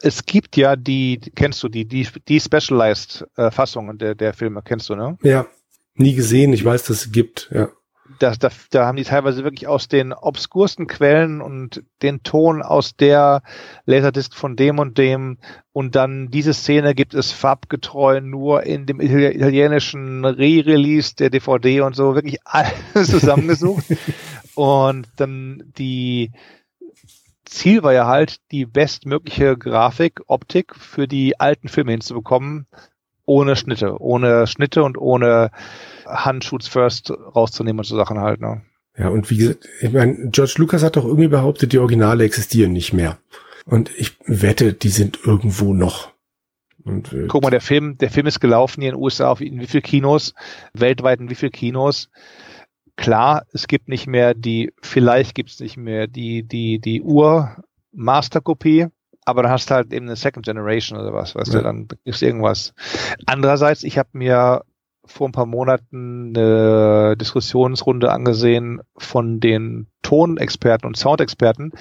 Es gibt ja die, kennst du, die, die, die Specialized äh, Fassung der, der Filme, kennst du, ne? Ja. Nie gesehen, ich weiß, dass es gibt, ja da, da, da haben die teilweise wirklich aus den obskursten Quellen und den Ton aus der Laserdisc von dem und dem und dann diese Szene gibt es farbgetreu nur in dem italienischen Re-Release der DVD und so wirklich alles zusammengesucht und dann die Ziel war ja halt, die bestmögliche Grafik, Optik für die alten Filme hinzubekommen, ohne Schnitte, ohne Schnitte und ohne Handshoots First rauszunehmen und so Sachen halt. Ne? Ja, und wie gesagt, ich meine, George Lucas hat doch irgendwie behauptet, die Originale existieren nicht mehr. Und ich wette, die sind irgendwo noch. Und, äh, Guck mal, der Film, der Film ist gelaufen hier in den USA auf in wie viel Kinos, weltweit in wie viel Kinos. Klar, es gibt nicht mehr die, vielleicht gibt es nicht mehr die, die, die Ur-Masterkopie, aber dann hast du halt eben eine Second Generation oder was, weißt ja. du, dann ist irgendwas. Andererseits, ich habe mir vor ein paar Monaten eine Diskussionsrunde angesehen von den Tonexperten und Soundexperten,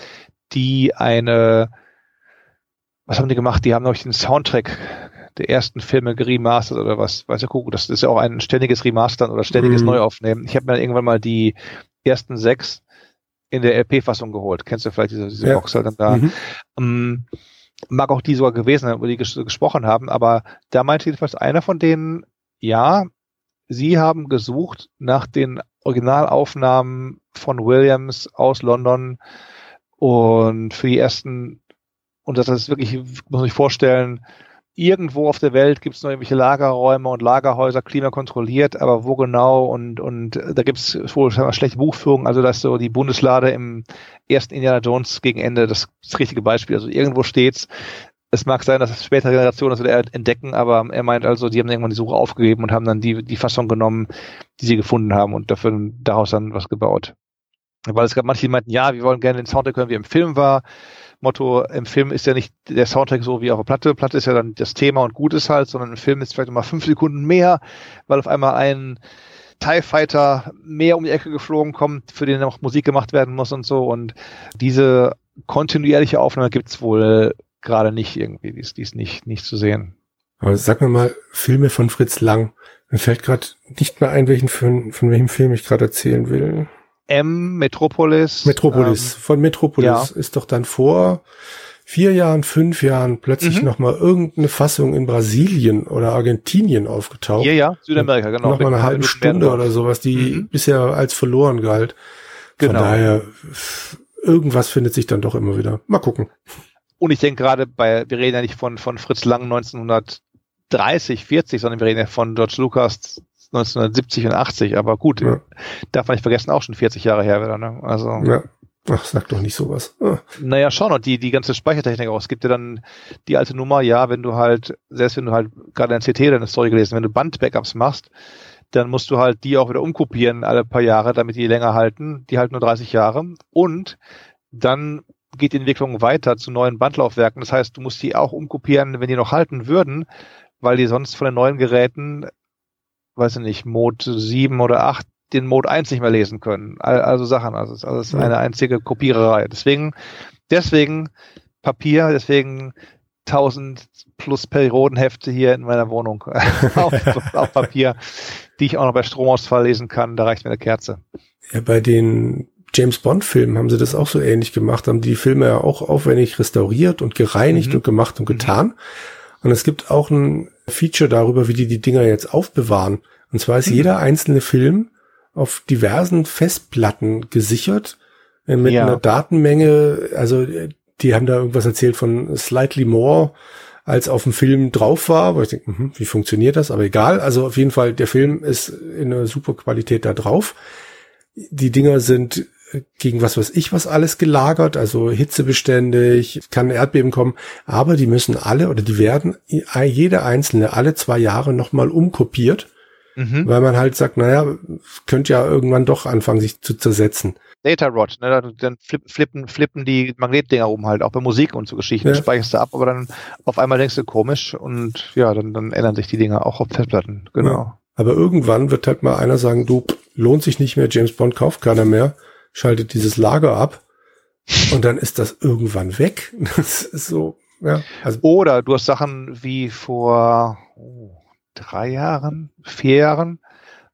die eine, was haben die gemacht? Die haben nämlich den Soundtrack der ersten Filme geremastert oder was, weiß ja, guck, das ist ja auch ein ständiges Remastern oder ständiges mhm. Neuaufnehmen. Ich habe mir irgendwann mal die ersten sechs in der LP-Fassung geholt. Kennst du vielleicht diese, diese ja. Box halt dann da? Mhm. Um, mag auch die sogar gewesen sein, wo die ges gesprochen haben, aber da meinte jedenfalls einer von denen, ja, Sie haben gesucht nach den Originalaufnahmen von Williams aus London und für die ersten, und das ist wirklich, muss sich vorstellen, irgendwo auf der Welt gibt es noch irgendwelche Lagerräume und Lagerhäuser klimakontrolliert, aber wo genau und, und da gibt es wohl schlechte Buchführung, also das ist so die Bundeslade im ersten Indiana Jones gegen Ende das, das richtige Beispiel. Also irgendwo steht's, es mag sein, dass spätere Generationen das wieder entdecken, aber er meint also, die haben irgendwann die Suche aufgegeben und haben dann die, die Fassung genommen, die sie gefunden haben und dafür daraus dann was gebaut. Weil es gab manche, die meinten, ja, wir wollen gerne den Soundtrack hören, wie im Film war. Motto, im Film ist ja nicht der Soundtrack so wie auf der Platte. Platte ist ja dann das Thema und gut ist halt, sondern im Film ist vielleicht nochmal fünf Sekunden mehr, weil auf einmal ein TIE Fighter mehr um die Ecke geflogen kommt, für den noch Musik gemacht werden muss und so. Und diese kontinuierliche Aufnahme gibt's wohl gerade nicht irgendwie, die ist, die ist nicht, nicht zu sehen. Aber sag mir mal, Filme von Fritz Lang. Mir fällt gerade nicht mehr ein, welchen von, von welchem Film ich gerade erzählen will. M, Metropolis. Metropolis. Ähm, von Metropolis ja. ist doch dann vor vier Jahren, fünf Jahren plötzlich mhm. nochmal irgendeine Fassung in Brasilien oder Argentinien aufgetaucht. Ja, ja, Südamerika, genau. Nochmal eine halbe Stunde oder sowas, die mhm. bisher als verloren galt. Von genau. daher, irgendwas findet sich dann doch immer wieder. Mal gucken. Und ich denke gerade bei, wir reden ja nicht von, von Fritz Lang 1930, 40, sondern wir reden ja von George Lucas 1970 und 80. Aber gut, ja. darf man nicht vergessen, auch schon 40 Jahre her wieder. Ne? Also, ja. Ach, sag doch nicht sowas. Ah. Naja, schon. Und die, die ganze Speichertechnik auch. Es gibt ja dann die alte Nummer, ja, wenn du halt, selbst wenn du halt gerade ein CT deine Story gelesen, wenn du Band-Backups machst, dann musst du halt die auch wieder umkopieren alle paar Jahre, damit die länger halten. Die halten nur 30 Jahre. Und dann geht die Entwicklung weiter zu neuen Bandlaufwerken. Das heißt, du musst die auch umkopieren, wenn die noch halten würden, weil die sonst von den neuen Geräten, weiß ich nicht, Mode 7 oder 8 den Mode 1 nicht mehr lesen können. Also Sachen, also es ist eine einzige Kopiererei. Deswegen, deswegen Papier, deswegen 1000 plus Periodenhefte hier in meiner Wohnung auf, auf, Papier, die ich auch noch bei Stromausfall lesen kann. Da reicht mir eine Kerze. Ja, bei den James Bond-Filmen haben sie das auch so ähnlich gemacht, haben die Filme ja auch aufwendig restauriert und gereinigt mhm. und gemacht und mhm. getan. Und es gibt auch ein Feature darüber, wie die die Dinger jetzt aufbewahren. Und zwar ist mhm. jeder einzelne Film auf diversen Festplatten gesichert äh, mit ja. einer Datenmenge. Also äh, die haben da irgendwas erzählt von slightly more als auf dem Film drauf war, wo ich denke, mh, wie funktioniert das? Aber egal. Also auf jeden Fall, der Film ist in einer super Qualität da drauf. Die Dinger sind gegen was weiß ich was alles gelagert, also hitzebeständig, kann Erdbeben kommen, aber die müssen alle oder die werden jede einzelne alle zwei Jahre nochmal umkopiert, mhm. weil man halt sagt, naja, könnte ja irgendwann doch anfangen, sich zu zersetzen. Data Rot, ne, dann flippen, flippen die Magnetdinger um halt, auch bei Musik und so Geschichten, ja. speicherst du ab, aber dann auf einmal denkst du komisch und ja, dann, dann ändern sich die Dinger auch auf Festplatten, genau. Ja. Aber irgendwann wird halt mal einer sagen, du, lohnt sich nicht mehr, James Bond kauft keiner mehr, schaltet dieses Lager ab und dann ist das irgendwann weg. Das ist so, ja. Also Oder du hast Sachen wie vor oh, drei Jahren, vier Jahren,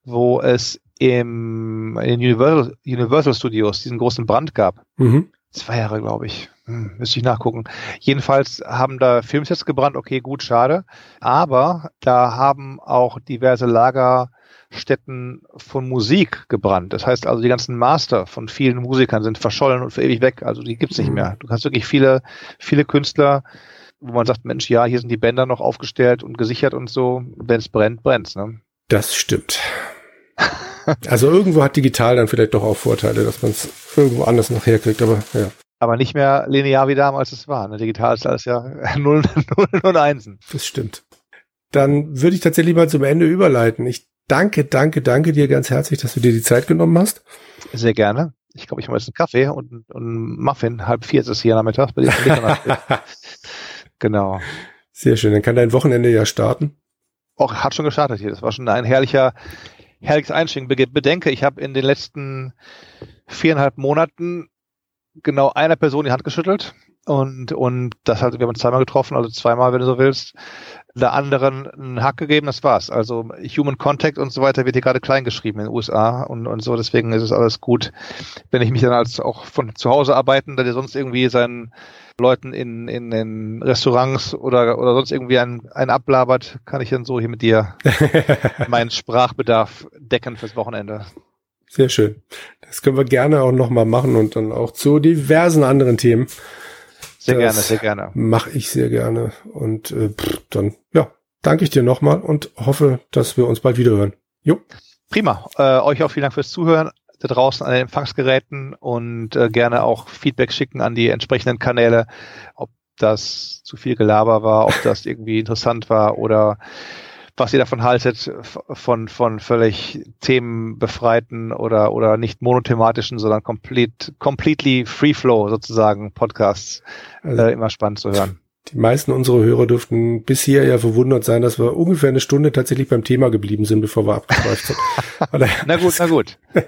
wo es im, in Universal, Universal Studios diesen großen Brand gab. Mhm. Zwei Jahre, glaube ich. Hm, müsste ich nachgucken. Jedenfalls haben da Filmsets gebrannt, okay, gut, schade. Aber da haben auch diverse Lagerstätten von Musik gebrannt. Das heißt also, die ganzen Master von vielen Musikern sind verschollen und für ewig weg. Also die gibt's nicht mhm. mehr. Du hast wirklich viele, viele Künstler, wo man sagt, Mensch, ja, hier sind die Bänder noch aufgestellt und gesichert und so. Wenn es brennt, brennt's. Ne? Das stimmt. also irgendwo hat digital dann vielleicht doch auch Vorteile, dass man es irgendwo anders noch herkriegt, aber ja aber nicht mehr linear wie damals es war. Ne? Digital ist alles ja Null, Null und Einsen. Das stimmt. Dann würde ich tatsächlich mal zum Ende überleiten. Ich danke, danke, danke dir ganz herzlich, dass du dir die Zeit genommen hast. Sehr gerne. Ich glaube, ich mache jetzt einen Kaffee und, und Muffin. Halb vier ist es hier nachmittags. Bei dir genau. Sehr schön. Dann kann dein Wochenende ja starten. Auch hat schon gestartet hier. Das war schon ein herrlicher, herrliches Einstieg. Bedenke, ich habe in den letzten viereinhalb Monaten genau einer Person die Hand geschüttelt und, und das hat, wir haben uns zweimal getroffen, also zweimal, wenn du so willst, der anderen einen Hack gegeben, das war's. Also Human Contact und so weiter wird hier gerade klein geschrieben in den USA und, und so, deswegen ist es alles gut, wenn ich mich dann als auch von zu Hause arbeiten, da der sonst irgendwie seinen Leuten in, in, in Restaurants oder, oder sonst irgendwie einen, einen ablabert, kann ich dann so hier mit dir meinen Sprachbedarf decken fürs Wochenende. Sehr schön. Das können wir gerne auch nochmal machen und dann auch zu diversen anderen Themen. Sehr das gerne, sehr gerne. Mache ich sehr gerne. Und äh, pff, dann, ja, danke ich dir nochmal und hoffe, dass wir uns bald wieder hören. Jo. Prima. Äh, euch auch vielen Dank fürs Zuhören da draußen an den Empfangsgeräten und äh, gerne auch Feedback schicken an die entsprechenden Kanäle, ob das zu viel Gelaber war, ob das irgendwie interessant war oder was ihr davon haltet, von, von völlig themenbefreiten oder, oder nicht monothematischen, sondern complete, completely free flow sozusagen Podcasts. Also, äh, immer spannend zu hören. Die meisten unserer Hörer dürften bisher ja verwundert sein, dass wir ungefähr eine Stunde tatsächlich beim Thema geblieben sind, bevor wir abgeschweift sind. na gut, na gut.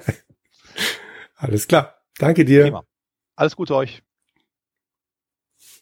Alles klar. Danke dir. Thema. Alles Gute euch.